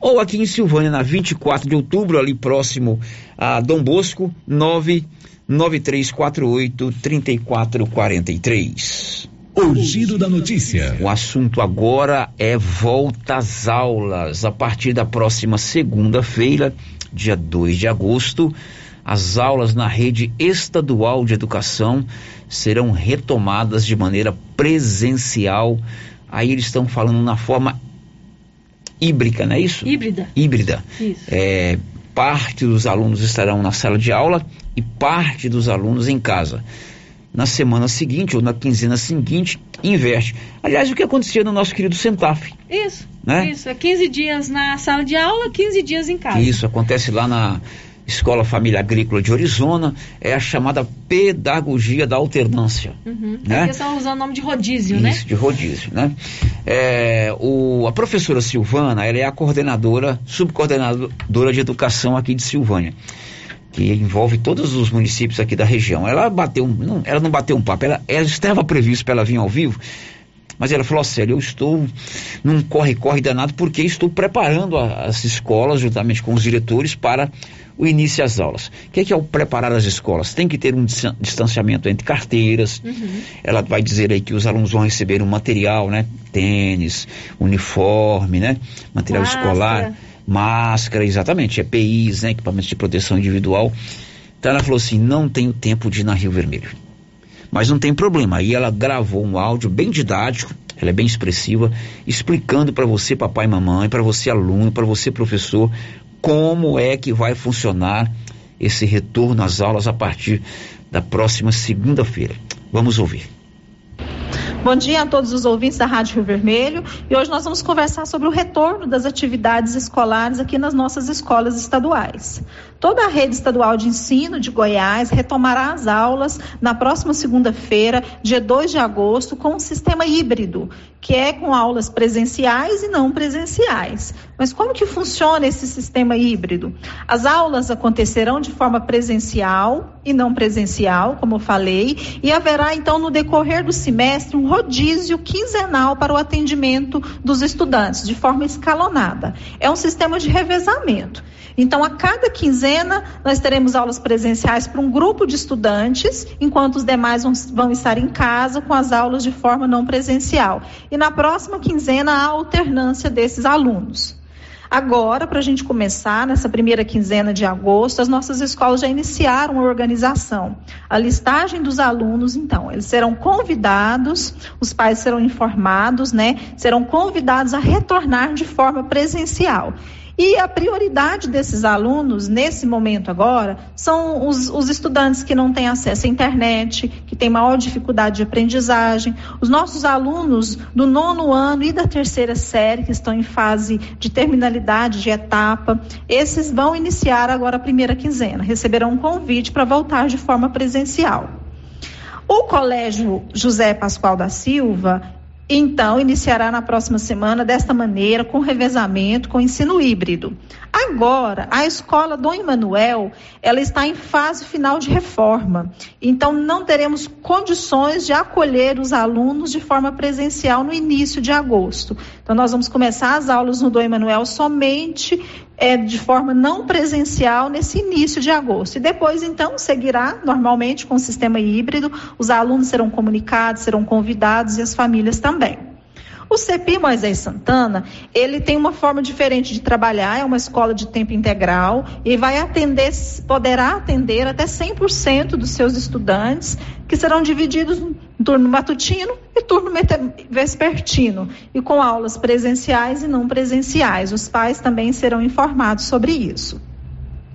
Ou aqui em Silvânia, na 24 de outubro, ali próximo a Dom Bosco, 99348-3443. O giro da notícia. O assunto agora é volta às aulas. A partir da próxima segunda-feira, dia 2 de agosto, as aulas na rede estadual de educação serão retomadas de maneira presencial. Aí eles estão falando na forma híbrida, não é isso? Híbrida. Híbrida. Isso. É, parte dos alunos estarão na sala de aula e parte dos alunos em casa. Na semana seguinte ou na quinzena seguinte, inverte. Aliás, o que acontecia no nosso querido Centaf. Isso. Né? Isso. É 15 dias na sala de aula, 15 dias em casa. Isso acontece lá na Escola Família Agrícola de Orizona, é a chamada pedagogia da alternância. Uhum. Né? Porque estão usando o nome de rodízio, né? Isso, de rodízio, né? É, o, a professora Silvana, ela é a coordenadora, subcoordenadora de educação aqui de Silvânia, que envolve todos os municípios aqui da região. Ela bateu, não, ela não bateu um papo, ela, ela estava previsto para ela vir ao vivo, mas ela falou assim, eu estou num corre-corre danado porque estou preparando a- as escolas, juntamente com os diretores, para o início das aulas. O que é, que é o preparar as escolas? Tem que ter um distan- distanciamento entre carteiras, ela vai dizer aí que os alunos vão receber um material, né? Tênis, uniforme, né? Material Máscara. escolar, máscara, exatamente, EPIs, né? Equipamentos de proteção individual. Então ela falou assim, não tenho tempo de ir na Rio Vermelho. Mas não tem problema. Aí ela gravou um áudio bem didático, ela é bem expressiva, explicando para você, papai e mamãe, para você aluno, para você professor, como é que vai funcionar esse retorno às aulas a partir da próxima segunda-feira. Vamos ouvir. Bom dia a todos os ouvintes da Rádio Rio Vermelho e hoje nós vamos conversar sobre o retorno das atividades escolares aqui nas nossas escolas estaduais. Toda a rede estadual de ensino de Goiás retomará as aulas na próxima segunda-feira, dia 2 de agosto, com um sistema híbrido, que é com aulas presenciais e não presenciais. Mas como que funciona esse sistema híbrido? As aulas acontecerão de forma presencial e não presencial, como eu falei, e haverá então no decorrer do semestre um rodízio quinzenal para o atendimento dos estudantes, de forma escalonada. É um sistema de revezamento. Então, a cada quinzena, nós teremos aulas presenciais para um grupo de estudantes, enquanto os demais vão, vão estar em casa com as aulas de forma não presencial. E na próxima quinzena, a alternância desses alunos. Agora, para a gente começar, nessa primeira quinzena de agosto, as nossas escolas já iniciaram a organização. A listagem dos alunos, então, eles serão convidados, os pais serão informados, né? Serão convidados a retornar de forma presencial. E a prioridade desses alunos, nesse momento agora, são os, os estudantes que não têm acesso à internet, que têm maior dificuldade de aprendizagem, os nossos alunos do nono ano e da terceira série, que estão em fase de terminalidade de etapa, esses vão iniciar agora a primeira quinzena, receberão um convite para voltar de forma presencial. O Colégio José Pascoal da Silva, então, iniciará na próxima semana desta maneira, com revezamento, com ensino híbrido. Agora, a escola Dom Emanuel, ela está em fase final de reforma. Então, não teremos condições de acolher os alunos de forma presencial no início de agosto. Então, nós vamos começar as aulas no Dom Emanuel somente é, de forma não presencial nesse início de agosto. E depois, então, seguirá normalmente com o sistema híbrido. Os alunos serão comunicados, serão convidados e as famílias também. O CEPI Moisés Santana, ele tem uma forma diferente de trabalhar, é uma escola de tempo integral e vai atender, poderá atender até 100% dos seus estudantes, que serão divididos em turno matutino e turno vespertino, e com aulas presenciais e não presenciais. Os pais também serão informados sobre isso.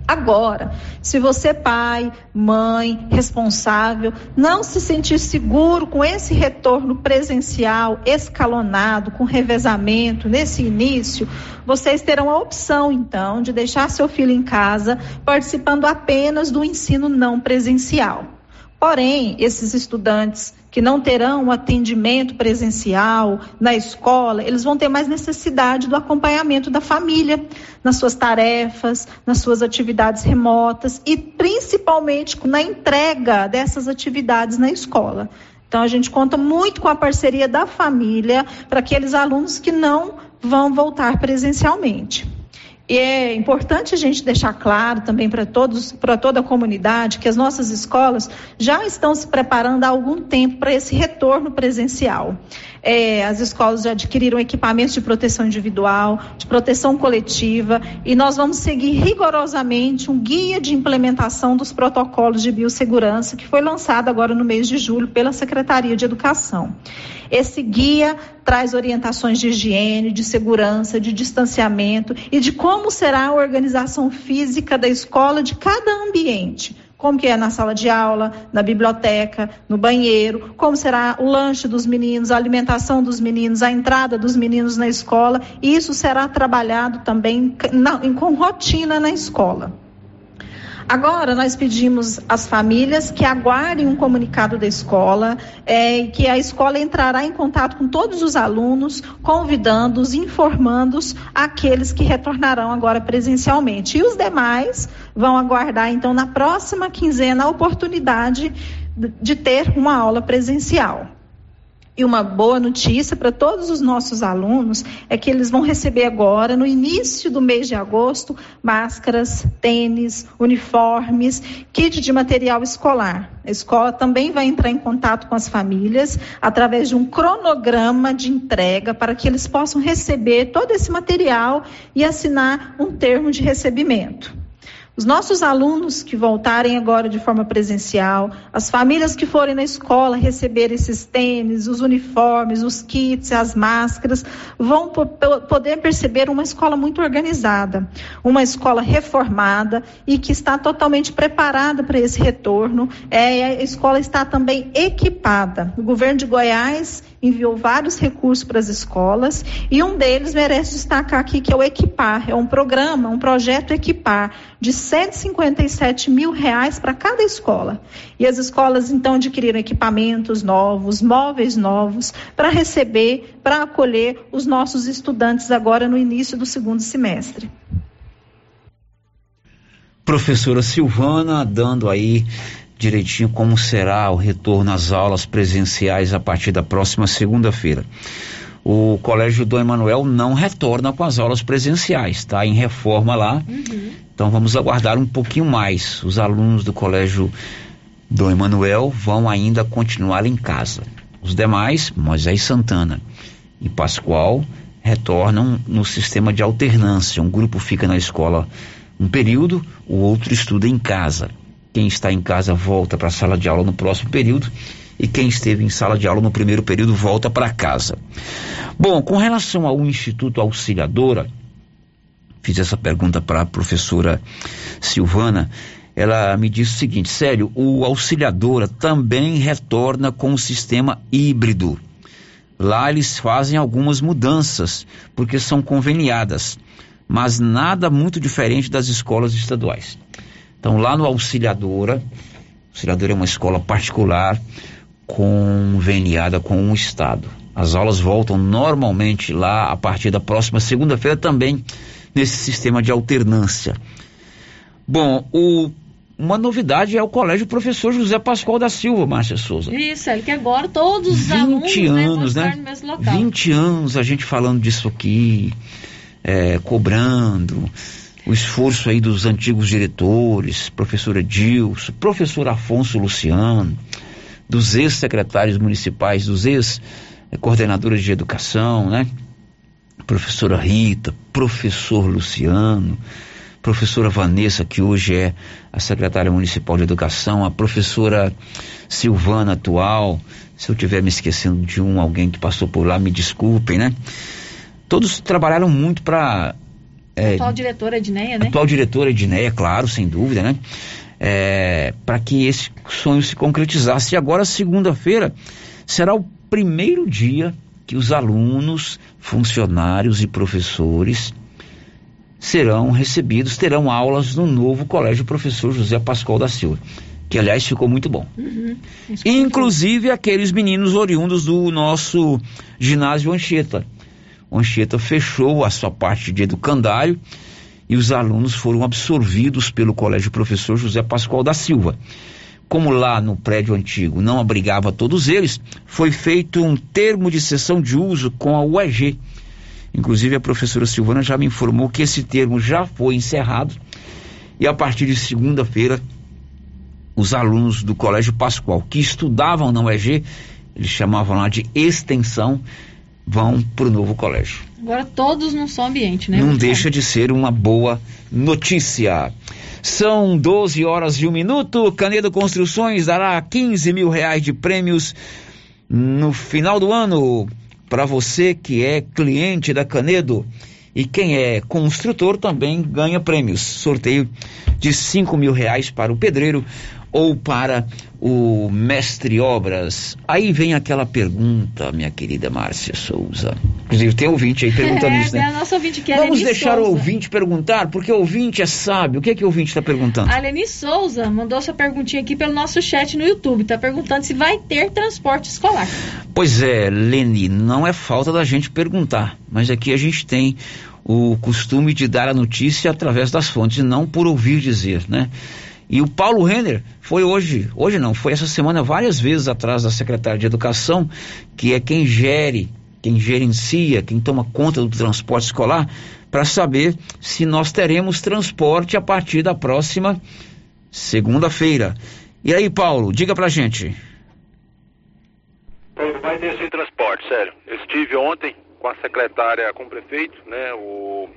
Agora, se você, pai, mãe, responsável, não se sentir seguro com esse retorno presencial, escalonado, com revezamento nesse início, vocês terão a opção, então, de deixar seu filho em casa, participando apenas do ensino não presencial. Porém, esses estudantes que não terão atendimento presencial na escola, eles vão ter mais necessidade do acompanhamento da família nas suas tarefas, nas suas atividades remotas e principalmente na entrega dessas atividades na escola. Então a gente conta muito com a parceria da família para aqueles alunos que não vão voltar presencialmente. E é importante a gente deixar claro também para todos, para toda a comunidade, que as nossas escolas já estão se preparando há algum tempo para esse retorno presencial. É, as escolas já adquiriram equipamentos de proteção individual, de proteção coletiva, e nós vamos seguir rigorosamente um guia de implementação dos protocolos de biossegurança que foi lançado agora no mês de julho pela Secretaria de Educação. Esse guia traz orientações de higiene, de segurança, de distanciamento e de como será a organização física da escola de cada ambiente como que é na sala de aula, na biblioteca, no banheiro, como será o lanche dos meninos, a alimentação dos meninos, a entrada dos meninos na escola, e isso será trabalhado também na, com rotina na escola. Agora, nós pedimos às famílias que aguardem um comunicado da escola, é, que a escola entrará em contato com todos os alunos, convidando-os, informando-os aqueles que retornarão agora presencialmente. E os demais vão aguardar, então, na próxima quinzena, a oportunidade de ter uma aula presencial. E uma boa notícia para todos os nossos alunos é que eles vão receber agora, no início do mês de agosto, máscaras, tênis, uniformes, kit de material escolar. A escola também vai entrar em contato com as famílias através de um cronograma de entrega para que eles possam receber todo esse material e assinar um termo de recebimento. Os nossos alunos que voltarem agora de forma presencial, as famílias que forem na escola receber esses tênis, os uniformes, os kits, as máscaras, vão poder perceber uma escola muito organizada, uma escola reformada e que está totalmente preparada para esse retorno. É, a escola está também equipada. O governo de Goiás enviou vários recursos para as escolas e um deles merece destacar aqui que é o Equipar, é um programa, um projeto Equipar de 157 mil reais para cada escola. E as escolas então adquiriram equipamentos novos, móveis novos para receber, para acolher os nossos estudantes agora no início do segundo semestre. Professora Silvana dando aí direitinho como será o retorno às aulas presenciais a partir da próxima segunda-feira. O Colégio Dom Emanuel não retorna com as aulas presenciais, está em reforma lá. Uhum. Então vamos aguardar um pouquinho mais. Os alunos do Colégio Dom Emanuel vão ainda continuar em casa. Os demais, Moisés Santana e Pascoal, retornam no sistema de alternância. Um grupo fica na escola um período, o outro estuda em casa. Quem está em casa volta para a sala de aula no próximo período e quem esteve em sala de aula no primeiro período volta para casa. Bom, com relação ao Instituto Auxiliadora, fiz essa pergunta para a professora Silvana, ela me disse o seguinte: sério, o auxiliadora também retorna com o sistema híbrido. Lá eles fazem algumas mudanças, porque são conveniadas, mas nada muito diferente das escolas estaduais. Então, lá no Auxiliadora, Auxiliadora é uma escola particular conveniada com um estado. As aulas voltam normalmente lá a partir da próxima segunda-feira também nesse sistema de alternância. Bom, o uma novidade é o Colégio Professor José Pascoal da Silva, Márcia Souza. Isso, ele que agora todos os alunos anos, né, né? vão estar no mesmo local. 20 anos a gente falando disso aqui, é, cobrando o esforço aí dos antigos diretores, professor Edilson, professor Afonso Luciano, dos ex-secretários municipais, dos ex-coordenadores de educação, né? Professora Rita, professor Luciano, professora Vanessa, que hoje é a secretária municipal de educação, a professora Silvana atual, se eu estiver me esquecendo de um, alguém que passou por lá, me desculpem, né? Todos trabalharam muito para é, atual diretora Edneia, né? Atual diretora Edneia, claro, sem dúvida, né? É, para que esse sonho se concretizasse. E agora, segunda-feira, será o primeiro dia que os alunos, funcionários e professores serão recebidos, terão aulas no novo Colégio Professor José Pascoal da Silva, que aliás ficou muito bom. Uhum. Inclusive aqueles meninos oriundos do nosso ginásio Anchieta. Anchieta fechou a sua parte de educandário e os alunos foram absorvidos pelo Colégio Professor José Pascoal da Silva. Como lá no prédio antigo não abrigava todos eles, foi feito um termo de cessão de uso com a UEG, Inclusive, a professora Silvana já me informou que esse termo já foi encerrado e a partir de segunda-feira, os alunos do Colégio Pascoal que estudavam na UEG, eles chamavam lá de extensão, vão para o novo colégio. Agora todos num só ambiente, né? Não deixa de ser uma boa notícia. São 12 horas e um minuto. Canedo Construções dará 15 mil reais de prêmios no final do ano para você que é cliente da Canedo. E quem é construtor também ganha prêmios. Sorteio de 5 mil reais para o pedreiro ou para o mestre obras. Aí vem aquela pergunta, minha querida Márcia Souza. Inclusive, tem ouvinte aí perguntando [laughs] é, isso, né? É a nossa ouvinte que é Vamos deixar Souza. o ouvinte perguntar, porque o ouvinte é sábio. O que é que o ouvinte está perguntando? A Leni Souza mandou sua perguntinha aqui pelo nosso chat no YouTube. Tá perguntando se vai ter transporte escolar. Pois é, Leni, não é falta da gente perguntar, mas aqui a gente tem o costume de dar a notícia através das fontes, e não por ouvir dizer, né? E o Paulo Renner foi hoje, hoje não, foi essa semana várias vezes atrás da secretária de Educação, que é quem gere, quem gerencia, quem toma conta do transporte escolar, para saber se nós teremos transporte a partir da próxima segunda-feira. E aí, Paulo, diga pra gente. Vai ter sim transporte, sério. Eu estive ontem com a secretária, com o prefeito, né, o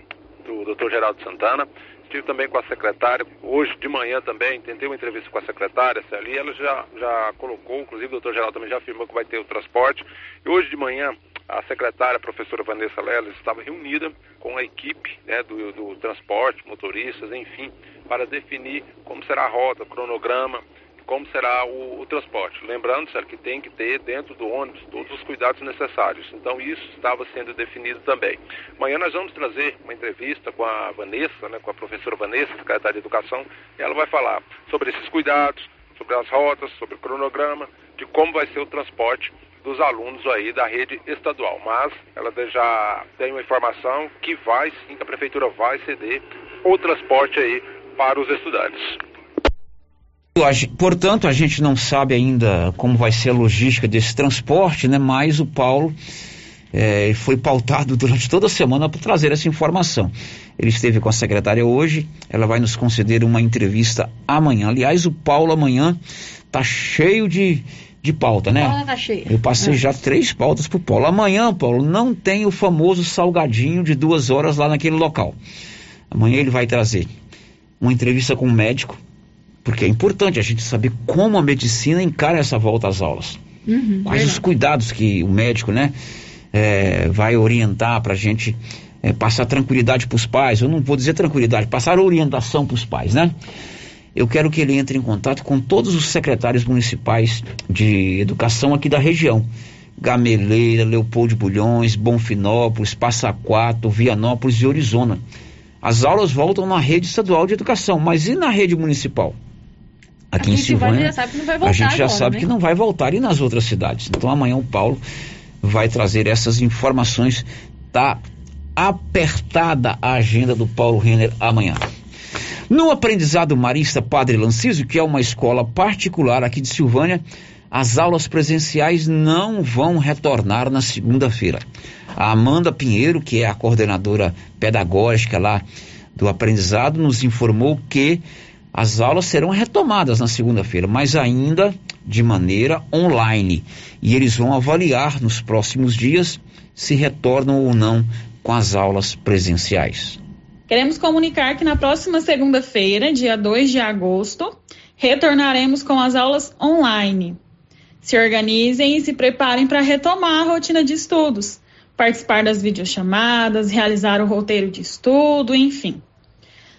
do Dr. Geraldo Santana. Estive também com a secretária, hoje de manhã também, tentei uma entrevista com a secretária, ali ela já, já colocou, inclusive o Dr. Geraldo também já afirmou que vai ter o transporte. E hoje de manhã, a secretária, a professora Vanessa Leles, estava reunida com a equipe né, do, do transporte, motoristas, enfim, para definir como será a rota, o cronograma, como será o, o transporte. Lembrando, Sérgio, que tem que ter dentro do ônibus todos os cuidados necessários. Então, isso estava sendo definido também. Amanhã nós vamos trazer uma entrevista com a Vanessa, né, com a professora Vanessa, secretária de Educação, e ela vai falar sobre esses cuidados, sobre as rotas, sobre o cronograma, de como vai ser o transporte dos alunos aí da rede estadual. Mas ela já tem uma informação que vai sim, que a prefeitura vai ceder o transporte aí para os estudantes. Portanto, a gente não sabe ainda como vai ser a logística desse transporte, né? Mas o Paulo é, foi pautado [laughs] durante toda a semana para trazer essa informação. Ele esteve com a secretária hoje, ela vai nos conceder uma entrevista amanhã. Aliás, o Paulo amanhã tá cheio de, de pauta, né? Ela tá cheia. Eu passei É. já três pautas pro Paulo. Amanhã, Paulo, não tem o famoso salgadinho de duas horas lá naquele local. Amanhã ele vai trazer uma entrevista com um médico, porque é importante a gente saber como a medicina encara essa volta às aulas. Uhum, Quais os cuidados que o médico, né, é, vai orientar para a gente é, passar tranquilidade para os pais, eu não vou dizer tranquilidade, passar orientação para os pais, né? Eu quero que ele entre em contato com todos os secretários municipais de educação aqui da região. Gameleira, Leopoldo Bulhões, Bonfinópolis, Passa Quatro, Vianópolis e Orizona. As aulas voltam na rede estadual de educação, mas e na rede municipal? Aqui, em Silvânia, a gente já agora, sabe né? que não vai voltar e nas outras cidades. Então amanhã o Paulo vai trazer essas informações. Tá apertada a agenda do Paulo Renner amanhã. No aprendizado Marista Padre Lancísio, que é uma escola particular aqui de Silvânia, as aulas presenciais não vão retornar na segunda-feira. A Amanda Pinheiro, que é a coordenadora pedagógica lá do aprendizado, nos informou que as aulas serão retomadas na segunda-feira, mas ainda de maneira online. E eles vão avaliar nos próximos dias se retornam ou não com as aulas presenciais. Queremos comunicar que na próxima segunda-feira, dia 2 de agosto, retornaremos com as aulas online. Se organizem e se preparem para retomar a rotina de estudos, participar das videochamadas, realizar o roteiro de estudo, enfim.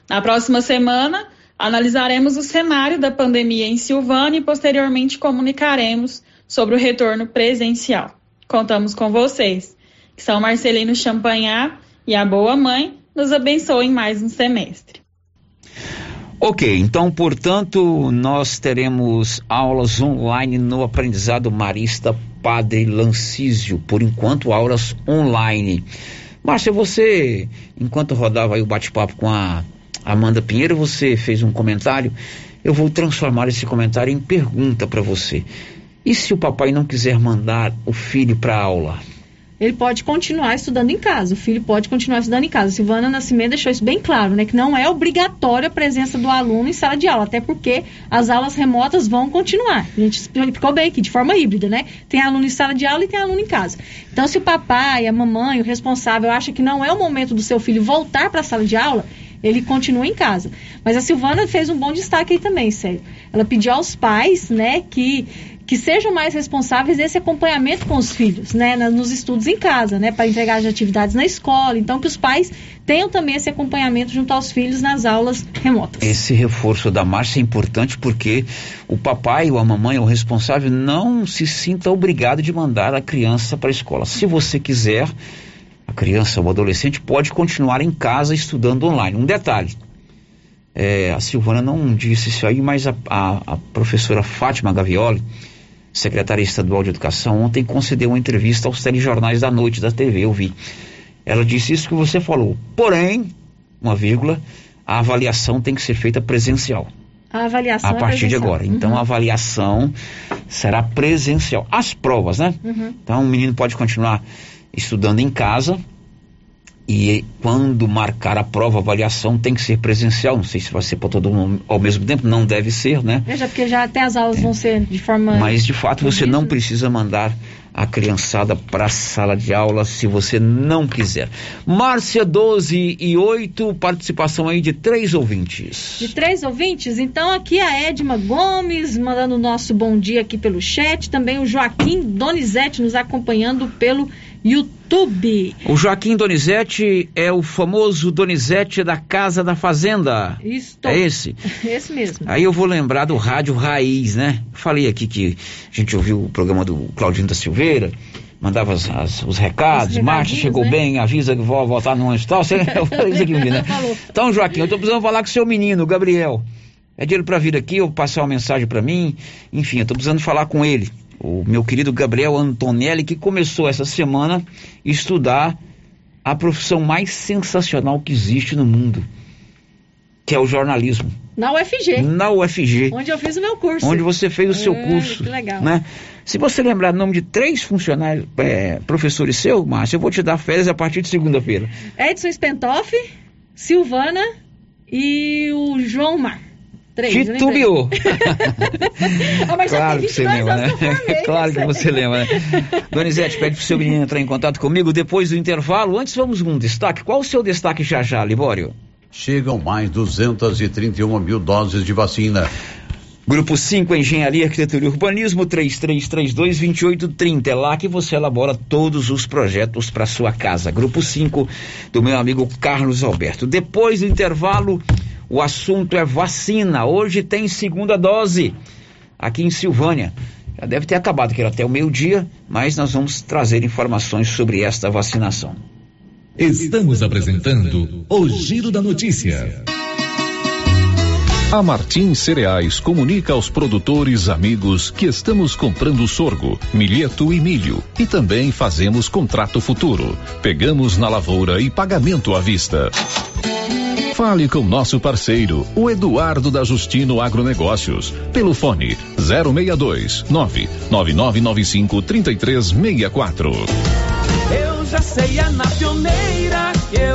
Na próxima semana, analisaremos o cenário da pandemia em Silvânia e posteriormente comunicaremos sobre o retorno presencial. Contamos com vocês, que são Marcelino Champagnat e a Boa Mãe, nos abençoem mais um semestre. Ok, então, portanto, nós teremos aulas online no aprendizado marista Padre Lancísio, por enquanto, aulas online. Márcia, você, enquanto rodava o bate-papo com a Amanda Pinheiro, você fez um comentário. Eu vou transformar esse comentário em pergunta para você. E se o papai não quiser mandar o filho para aula? Ele pode continuar estudando em casa, o filho pode continuar estudando em casa. Silvana Nascimento deixou isso bem claro, né? Que não é obrigatória a presença do aluno em sala de aula, até porque as aulas remotas vão continuar. A gente explicou bem aqui, de forma híbrida, né? Tem aluno em sala de aula e tem aluno em casa. Então, se o papai, a mamãe, o responsável acha que não é o momento do seu filho voltar para a sala de aula, ele continua em casa. Mas a Silvana fez um bom destaque aí também, sério. Ela pediu aos pais, né, que que sejam mais responsáveis desse acompanhamento com os filhos, né, nos estudos em casa, né, para entregar as atividades na escola. Então, que os pais tenham também esse acompanhamento junto aos filhos nas aulas remotas. Esse reforço da Márcia é importante porque o papai ou a mamãe ou o responsável não se sinta obrigado de mandar a criança para a escola. Se você quiser, criança ou o adolescente pode continuar em casa estudando online. Um detalhe. é, a Silvana não disse isso aí, mas a, a- a professora Fátima Gavioli, secretária estadual de educação, ontem concedeu uma entrevista aos telejornais da noite da TV, eu vi. Ela disse isso que você falou. Porém, uma vírgula, a avaliação tem que ser feita presencial A avaliação a é partir de presencial. agora. Então Uhum. a avaliação será presencial. As provas, né? Uhum. Então o menino pode continuar estudando em casa e quando marcar a prova, a avaliação tem que ser presencial. Não sei se vai ser para todo mundo ao mesmo tempo, não deve ser, né? É, já porque já até as aulas vão ser de forma. Mas de fato você não precisa mandar a criançada para a sala de aula se você não quiser. Márcia 12 e 8, participação aí de três ouvintes. De três ouvintes, então aqui a Edma Gomes mandando o nosso bom dia aqui pelo chat, também o Joaquim Donizete nos acompanhando pelo YouTube. O Joaquim Donizete é o famoso Donizete da Casa da Fazenda. Isso. É esse? [laughs] Esse mesmo. Aí eu vou lembrar do Rádio Raiz, né? Falei aqui que a gente ouviu o programa do Claudinho da Silveira, mandava as- as- os recados, Os Márcia recadinhos, chegou né? bem, avisa que vou voltar no ônibus e tal. Você- [laughs] Eu falei isso aqui? Falou. Então, Joaquim, eu tô precisando falar com o seu menino, o Gabriel. Pede ele para vir aqui, ou passar uma mensagem para mim. Enfim, eu tô precisando falar com ele. O meu querido Gabriel Antonelli, que começou essa semana a estudar a profissão mais sensacional que existe no mundo, que é o jornalismo. Na UFG. Na UFG. Onde eu fiz o meu curso. Onde você fez o seu É, curso. que legal. Né? Se você lembrar o nome de três funcionários, é, professores seus, Márcio, eu vou te dar férias a partir de segunda-feira. Edson Spentoff, Silvana e o João Mar. Três. Titubeou. [laughs] Ah, mas já claro que você 22 lembra, anos [laughs] que eu né? claro que você lembra, né? Donizete, pede pro seu menino entrar em contato comigo depois do intervalo. Antes, vamos com um destaque. Qual o seu destaque já já, Libório? Chegam mais 231 mil doses de vacina. Grupo 5, Engenharia, Arquitetura e Urbanismo, 3332-2830. É lá que você elabora todos os projetos para sua casa. Grupo 5, do meu amigo Carlos Alberto. Depois do intervalo, o assunto é vacina. Hoje tem segunda dose aqui em Silvânia. Já deve ter acabado aqui até o meio-dia, mas nós vamos trazer informações sobre esta vacinação. Estamos apresentando o Giro da Notícia. A Martins Cereais comunica aos produtores amigos que estamos comprando sorgo, milheto e milho e também fazemos contrato futuro. Pegamos na lavoura e pagamento à vista. Fale com nosso parceiro, o Eduardo da Justino Agronegócios, pelo fone 062 99995 3364. Eu já sei, é na pioneira que eu.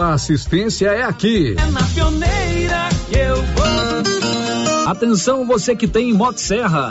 assistência é aqui. É na pioneira que eu vou. Atenção você que tem Motosserra.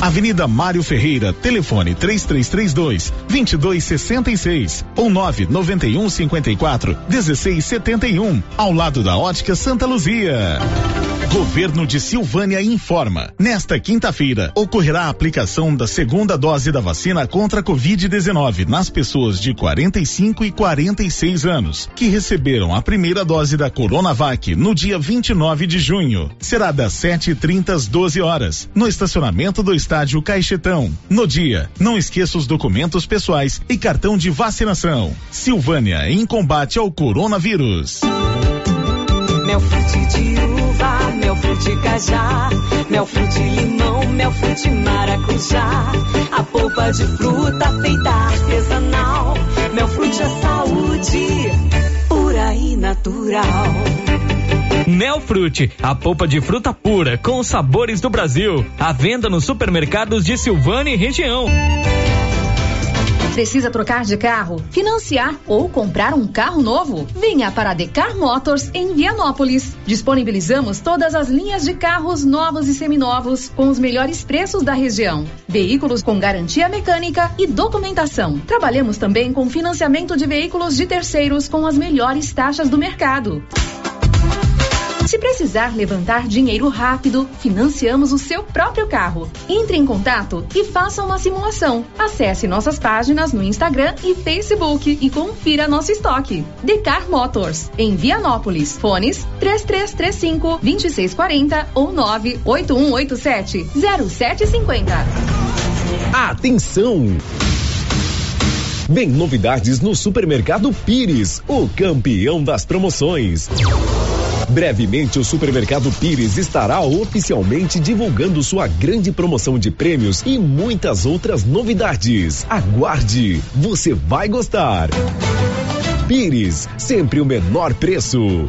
Avenida Mário Ferreira, telefone 3332 2266 ou 991 54 1671, ao lado da Ótica Santa Luzia. Governo de Silvânia informa. Nesta quinta-feira, ocorrerá a aplicação da segunda dose da vacina contra a Covid-19 nas pessoas de 45 e 46 anos, que receberam a primeira dose da Coronavac no dia 29 de junho. Será das 7h30 às 12 horas, no estacionamento do estádio Caixetão. No dia, não esqueça os documentos pessoais e cartão de vacinação. Silvânia em combate ao coronavírus. Mel frute de uva, mel frute cajá, mel frute limão, mel frute maracujá. A polpa de fruta feita artesanal, mel frute Haja saúde, pura e natural. Nelfrute, a polpa de fruta pura com os sabores do Brasil. À venda nos supermercados de Silvânia e região. Precisa trocar de carro, financiar ou comprar um carro novo? Venha para a Decar Motors em Vianópolis. Disponibilizamos todas as linhas de carros novos e seminovos com os melhores preços da região. Veículos com garantia mecânica e documentação. Trabalhamos também com financiamento de veículos de terceiros com as melhores taxas do mercado. Se precisar levantar dinheiro rápido, financiamos o seu próprio carro. Entre em contato e faça uma simulação. Acesse nossas páginas no Instagram e Facebook e confira nosso estoque. Decar Motors, em Vianópolis. Fones 3335 2640 ou 98187 0750. Atenção! Vem novidades no Supermercado Pires, o campeão das promoções. Brevemente, o Supermercado Pires estará oficialmente divulgando sua grande promoção de prêmios e muitas outras novidades. Aguarde, você vai gostar. Pires, sempre o menor preço.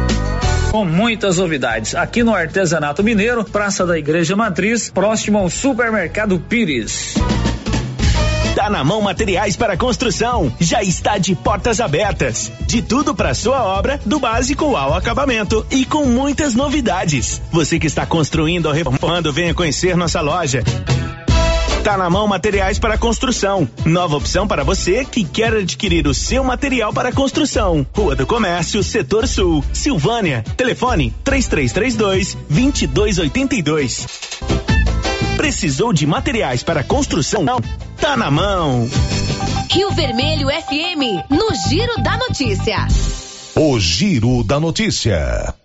com muitas novidades aqui no Artesanato Mineiro, Praça da Igreja Matriz, próximo ao Supermercado Pires. Tá na mão materiais para construção. Já está de portas abertas. De tudo para sua obra, do básico ao acabamento e com muitas novidades. Você que está construindo ou reformando, venha conhecer nossa loja. Tá na mão materiais para construção. Nova opção para você que quer adquirir o seu material para construção. Rua do Comércio, Setor Sul, Silvânia. Telefone 3332 2282. Precisou de materiais para construção? Tá na mão. Rio Vermelho FM, no Giro da Notícia. O Giro da Notícia.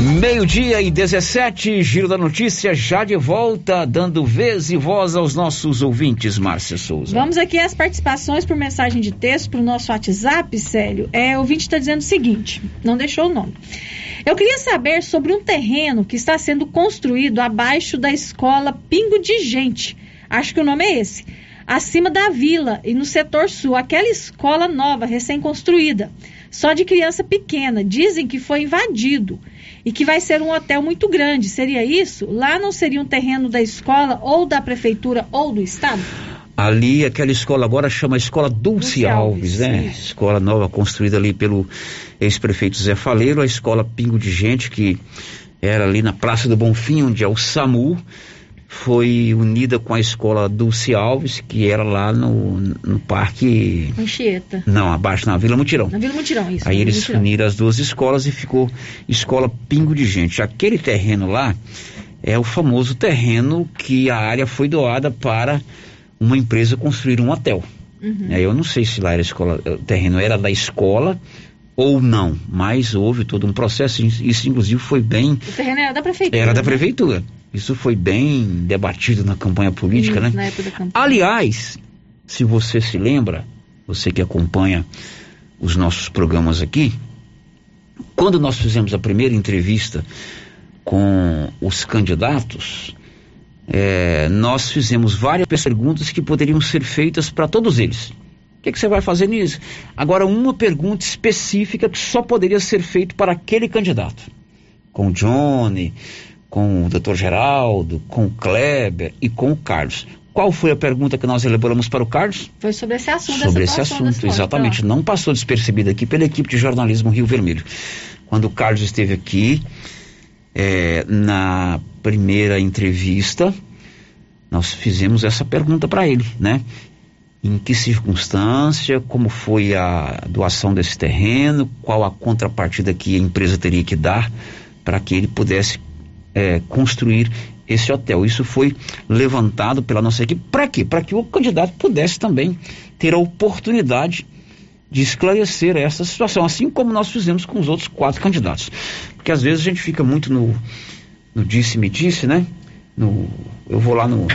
Meio-dia e 17, Giro da Notícia, já de volta, dando vez e voz aos nossos ouvintes, Márcia Souza. Vamos aqui às participações por mensagem de texto para o nosso WhatsApp, Célio. É, o ouvinte está dizendo o seguinte: não deixou o nome. Eu queria saber sobre um terreno que está sendo construído abaixo da escola Pingo de Gente. Acho que o nome é esse. Acima da vila e no setor sul. Aquela escola nova, recém-construída. Só de criança pequena. Dizem que foi invadido e que vai ser um hotel muito grande. Seria isso? Lá não seria um terreno da escola ou da prefeitura ou do estado? Ali, aquela escola agora chama Escola Dulce, Dulce Alves, Alves, né? Isso. Escola nova construída ali pelo ex-prefeito Zé Faleiro, a escola Pingo de Gente, que era ali na Praça do Bonfim, onde é o SAMU foi unida com a escola Dulce Alves, que era lá no, no Parque. Anchieta. Não, abaixo na Vila Mutirão. Na Vila Mutirão, isso. Aí eles Mutirão. uniram as duas escolas e ficou Escola Pingo de Gente. Aquele terreno lá é o famoso terreno que a área foi doada para uma empresa construir um hotel. Uhum. Eu não sei se lá era escola, o terreno era da escola ou não, mas houve todo um processo, isso inclusive foi bem. O terreno era da prefeitura. Era da né? prefeitura. Isso foi bem debatido na campanha política, Isso, né? na época da campanha. Aliás, se você se lembra, você que acompanha os nossos programas aqui, quando nós fizemos a primeira entrevista com os candidatos, eh, nós fizemos várias perguntas que poderiam ser feitas para todos eles. O que, que você vai fazer nisso? Agora, uma pergunta específica que só poderia ser feita para aquele candidato. Com o Johnny, com o Dr. Geraldo, com o Kleber e com o Carlos. Qual foi a pergunta que nós elaboramos para o Carlos? Foi sobre esse assunto. Sobre esse assunto, exatamente. Não passou despercebido aqui pela equipe de jornalismo Rio Vermelho. Quando o Carlos esteve aqui, eh, na primeira entrevista, nós fizemos essa pergunta para ele, né? Em que circunstância, como foi a doação desse terreno, qual a contrapartida que a empresa teria que dar para que ele pudesse eh, construir esse hotel. Isso foi levantado pela nossa equipe. Para quê? Para que o candidato pudesse também ter a oportunidade de esclarecer essa situação, assim como nós fizemos com os outros quatro candidatos. Porque às vezes a gente fica muito no, no disse-me-disse, né? No, eu vou lá no,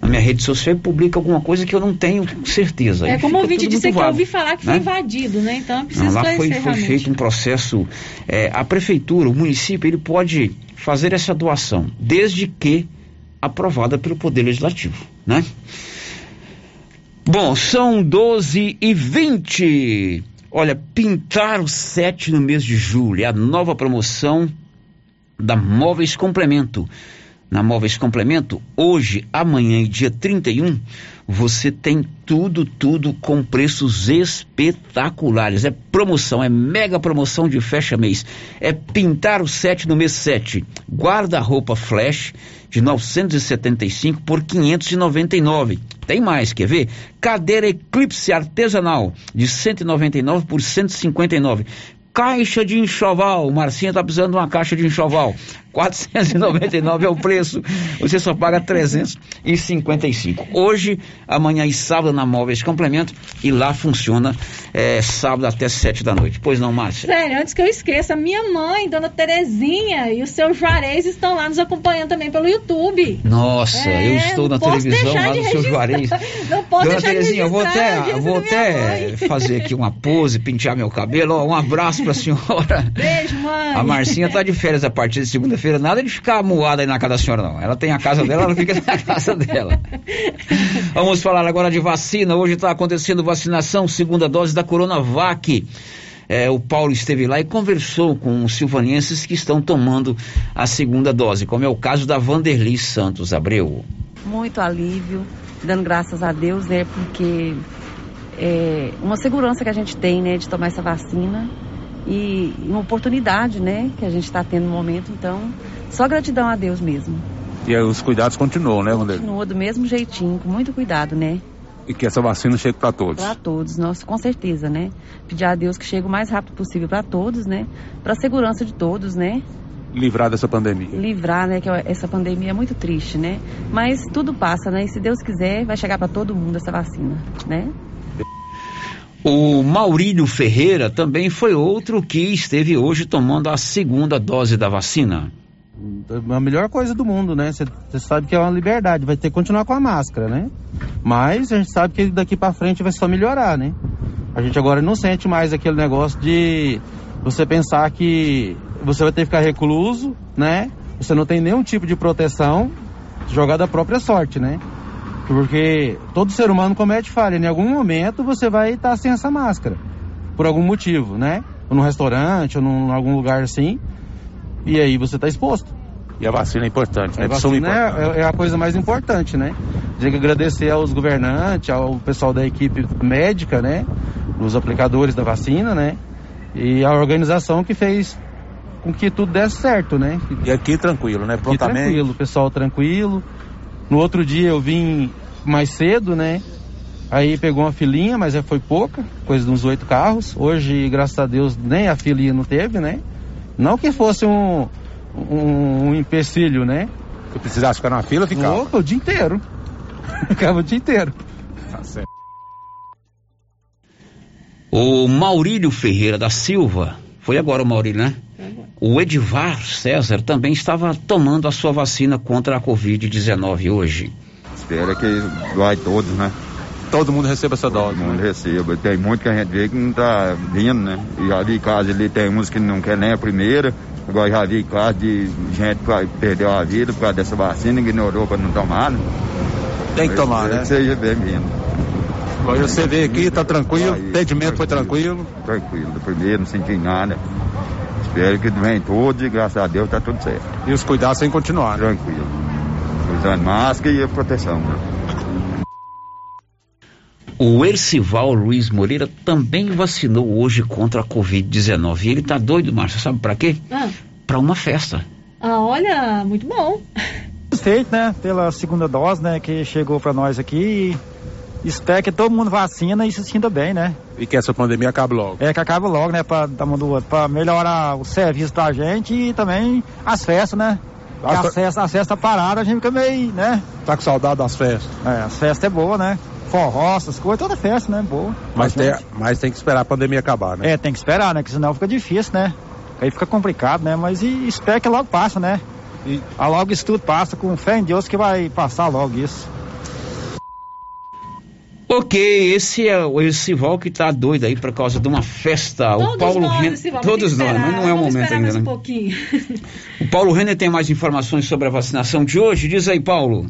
na minha rede social e publico alguma coisa que eu não tenho certeza. É Aí como o dizer muito que eu ouvi falar que né? foi invadido, né? Então preciso Não, lá foi, esclarecer foi realmente. feito um processo. é, a prefeitura, o município, ele pode fazer essa doação, desde que aprovada pelo Poder Legislativo, né? Bom, são 12 e 20. Olha, pintar o 7 no mês de julho é a nova promoção da Móveis Complemento. Na Móveis Complemento, hoje, amanhã e dia 31, você tem tudo, tudo com preços espetaculares. É promoção, é mega promoção de fecha mês. É pintar o 7 no mês 7. Guarda-roupa flash de 975 por 599. Tem mais, quer ver? Cadeira Eclipse artesanal de 199 por 159. Caixa de enxoval, Marcinha tá precisando de uma caixa de enxoval. 499 é o preço. Você só paga 355. Hoje, amanhã e sábado na Móveis Complemento e lá funciona é, sábado até 7 da noite. Pois não, Márcia? Sério, antes que eu esqueça, minha mãe, Dona Terezinha e o seu Juarez estão lá nos acompanhando também pelo YouTube. Nossa, É, eu estou na televisão lá do seu. Juarez. Não posso Dona Terezinha, eu vou a até, audiência vou até fazer aqui uma pose, pentear meu cabelo. Ó, um abraço pra senhora. Beijo, mãe. A Marcinha tá de férias a partir de segunda-feira, nada de ficar moada aí na casa da senhora, não. Ela tem a casa dela, ela fica [laughs] na casa dela. Vamos falar agora de vacina. Hoje está acontecendo vacinação, segunda dose da Coronavac. É, o Paulo esteve lá e conversou com os silvanienses que estão tomando a segunda dose, como é o caso da Vanderly Santos Abreu. muito alívio, dando graças a Deus, né? Porque é uma segurança que a gente tem, né, de tomar essa vacina e uma oportunidade, né, que a gente está tendo no momento. Então, só gratidão a Deus mesmo. E aí os cuidados continuam, né, Vanderlei? Continua do mesmo jeitinho, com muito cuidado, né? E que essa vacina chegue para todos. Para todos, nós com certeza, né? Pedir a Deus que chegue o mais rápido possível para todos, né? Para a segurança de todos, né? Livrar dessa pandemia. Livrar, né? Que essa pandemia é muito triste, né? Mas tudo passa, né? E se Deus quiser, vai chegar para todo mundo essa vacina, né? O Maurílio Ferreira também foi outro que esteve hoje tomando a segunda dose da vacina. a melhor coisa do mundo, né? Você sabe que é uma liberdade, vai ter que continuar com a máscara, né? Mas a gente sabe que daqui pra frente vai só melhorar, né? A gente agora não sente mais aquele negócio de você pensar que você vai ter que ficar recluso, né? Você não tem nenhum tipo de proteção, jogar da própria sorte, né? Porque todo ser humano comete falha. Em algum momento você vai estar sem essa máscara, por algum motivo, né? Ou num restaurante, ou num algum lugar assim. E aí você está exposto. E a vacina é importante, né? A vacina importância. é, é a coisa mais importante, né? Tenho que agradecer aos governantes, ao pessoal da equipe médica, né? Os aplicadores da vacina, né? E a organização que fez com que tudo desse certo, né? E aqui tranquilo, né? Aqui Prontamente. tranquilo, o pessoal tranquilo. No outro dia eu vim mais cedo, né? Aí pegou uma filinha, mas é- foi pouca, coisa de uns oito carros. Hoje, graças a Deus, nem a filinha não teve, né? Não que fosse um, um, um empecilho, né? Se precisasse ficar na fila, ficava. Opa, o dia inteiro. [laughs] Ficava o dia inteiro. Tá certo. O Maurílio Ferreira da Silva, foi agora o Maurílio, né? O Edivar César também estava tomando a sua vacina contra a Covid-19 hoje. Espera que vai todos, né? Todo mundo receba essa dose. Todo mundo receba. Tem muito que a gente vê que não tá vindo, né? E ali em casa ali tem uns que não quer nem a primeira. Agora já vi casos de gente que perdeu a vida por causa dessa vacina, ignorou para não tomar, né? Tem que tomar, né? Seja bem-vindo. Agora você vê aqui, tá tranquilo, o atendimento foi tranquilo. Tranquilo, do primeiro não senti nada. Espero que vem todos e graças a Deus tá tudo certo. E os cuidados sem continuar, né? Tranquilo. Usando máscara e proteção, né? O Ercival Luiz Moreira também vacinou hoje contra a Covid-19. E ele tá doido, Márcio, sabe para quê? Ah. Para uma festa. Ah, olha, muito bom. Satisfeito, né, pela segunda dose, né, que chegou para nós aqui. Espero que todo mundo vacina e se sinta bem, né? E que essa pandemia acabe logo. É, que acabe logo, né, para dar mão do outro, para melhorar o serviço pra gente e também as festas, né? Porque As As festas, as festas paradas, a gente fica meio, né? Tá com saudade das festas. É, as festas é boa, né? Forró, essas coisas, toda festa, né? Boa. Mas tem, mas tem que esperar a pandemia acabar, né? É, tem que esperar, né? Que senão fica difícil, né? Aí fica complicado, né? Mas e, espero que logo passa, né? E ah, logo isso tudo passa, com fé em Deus que vai passar logo isso. Ok, esse é o Ercival que tá doido aí por causa de uma festa. o Todos Paulo nós, Renner. Todos nós, esperar, mas não é o momento ainda, mais né? um pouquinho. O Paulo Renner tem mais informações sobre a vacinação de hoje. Diz aí, Paulo.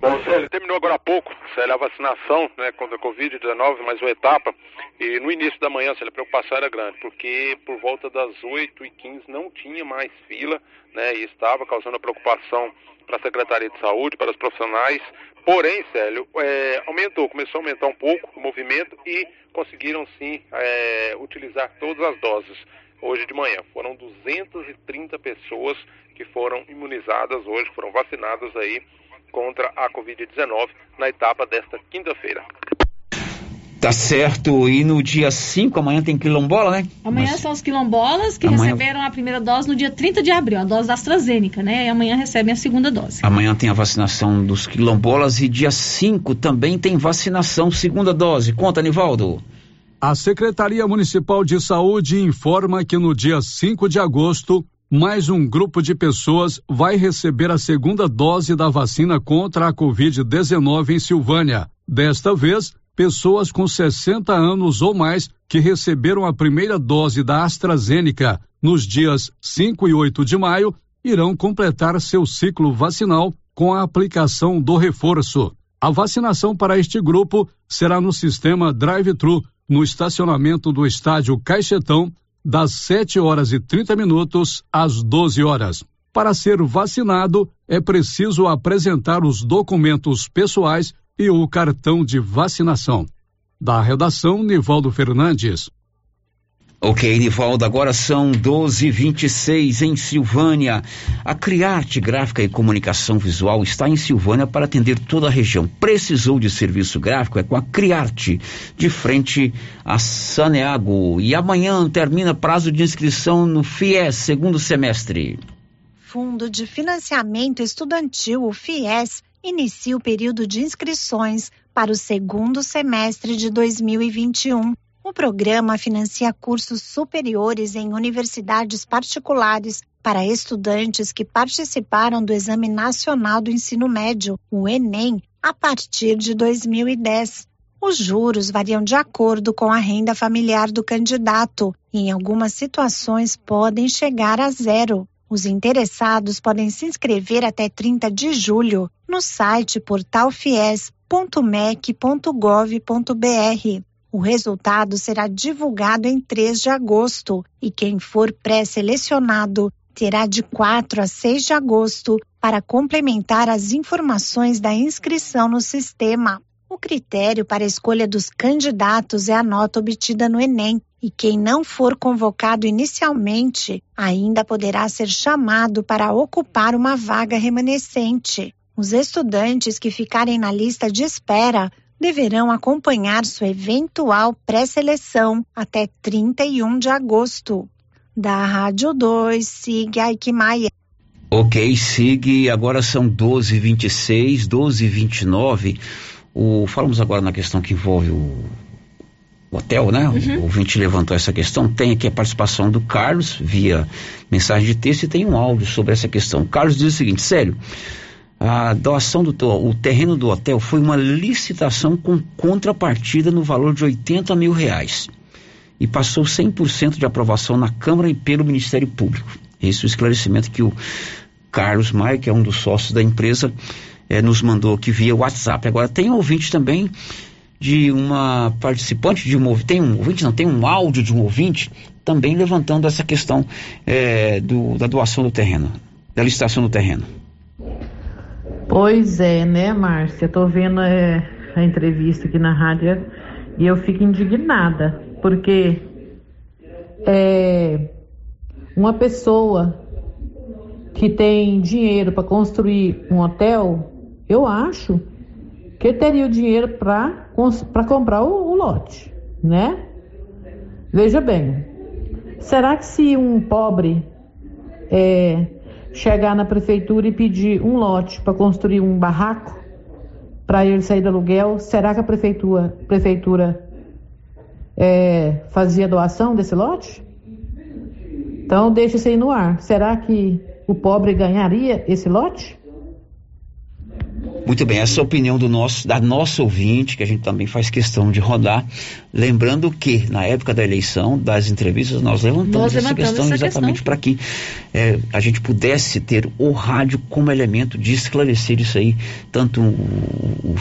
Bom, Célio, terminou agora há pouco, Célio, a vacinação né, contra a Covid-19, mais uma etapa. E no início da manhã, Célio, a preocupação era grande, porque por volta das 8h15 não tinha mais fila, né, e estava causando preocupação para a Secretaria de Saúde, para os profissionais. Porém, Célio, é, aumentou, começou a aumentar um pouco o movimento e conseguiram sim é, utilizar todas as doses hoje de manhã. Foram 230 pessoas que foram imunizadas hoje, foram vacinadas aí contra a Covid-19 na etapa desta quinta-feira. Tá certo. E no dia 5, amanhã tem quilombola, né? Amanhã são os quilombolas que Amanhã- receberam a primeira dose no dia 30 de abril, a dose da AstraZeneca, né? E amanhã recebem a segunda dose. Amanhã tem a vacinação dos quilombolas e dia 5 também tem vacinação segunda dose. Conta, Nivaldo. A Secretaria Municipal de Saúde informa que no dia 5 de agosto, mais um grupo de pessoas vai receber a segunda dose da vacina contra a Covid-19 em Silvânia. Desta vez, pessoas com 60 anos ou mais que receberam a primeira dose da AstraZeneca nos dias 5 e 8 de maio irão completar seu ciclo vacinal com a aplicação do reforço. A vacinação para este grupo será no sistema drive-thru no estacionamento do estádio Caixetão das 7 horas e 30 minutos às 12 horas. Para ser vacinado, é preciso apresentar os documentos pessoais e o cartão de vacinação. Da redação, Nivaldo Fernandes. Ok, Nivaldo, agora são 12h26 em Silvânia. A Criarte Gráfica e Comunicação Visual está em Silvânia para atender toda a região. Precisou de serviço gráfico? É com a Criarte, de frente a Saneago. E amanhã termina prazo de inscrição no FIES, segundo semestre. Fundo de Financiamento Estudantil, o FIES, inicia o período de inscrições para o segundo semestre de 2021. O programa financia cursos superiores em universidades particulares para estudantes que participaram do Exame Nacional do Ensino Médio, o Enem, a partir de 2010. Os juros variam de acordo com a renda familiar do candidato e, em algumas situações, podem chegar a zero. Os interessados podem se inscrever até 30 de julho no site portalfies.mec.gov.br. O resultado será divulgado em 3 de agosto e quem for pré-selecionado terá de 4 a 6 de agosto para complementar as informações da inscrição no sistema. O critério para a escolha dos candidatos é a nota obtida no Enem, e quem não for convocado inicialmente ainda poderá ser chamado para ocupar uma vaga remanescente. Os estudantes que ficarem na lista de espera deverão acompanhar sua eventual pré-seleção até 31 de agosto. Da Rádio 2, siga Ike Maia. Ok, siga. Agora são 12h26, 12h29. O, falamos agora na questão que envolve o, hotel, né? Uhum. O ouvinte levantou essa questão. Tem aqui a participação do Carlos via mensagem de texto e tem um áudio sobre essa questão. O Carlos diz o seguinte: sério, a doação do o terreno do hotel foi uma licitação com contrapartida no valor de 80 mil reais e passou 100% de aprovação na Câmara e pelo Ministério Público. Esse é o esclarecimento que o Carlos Maia, que é um dos sócios da empresa, eh, nos mandou aqui via WhatsApp. Agora, tem ouvinte também de uma participante de um tem um ouvinte, não, tem um áudio de um ouvinte também levantando essa questão é, do, da doação do terreno, da licitação do terreno. Pois é, né, Márcia? Tô vendo é, a entrevista aqui na rádio e eu fico indignada, porque é, uma pessoa que tem dinheiro para construir um hotel, eu acho que teria o dinheiro para comprar o, o lote, né? Veja bem, será que se um pobre é, chegar na prefeitura e pedir um lote para construir um barraco para ele sair do aluguel, será que a prefeitura, prefeitura é, fazia doação desse lote? Então deixa isso aí no ar. Será que o pobre ganharia esse lote? Muito bem, essa é a opinião do nosso, da nossa ouvinte, que a gente também faz questão de rodar. Lembrando que, na época da eleição, das entrevistas, nós levantamos, nós essa questão essa exatamente para que é, a gente pudesse ter o rádio como elemento de esclarecer isso aí, tanto o, o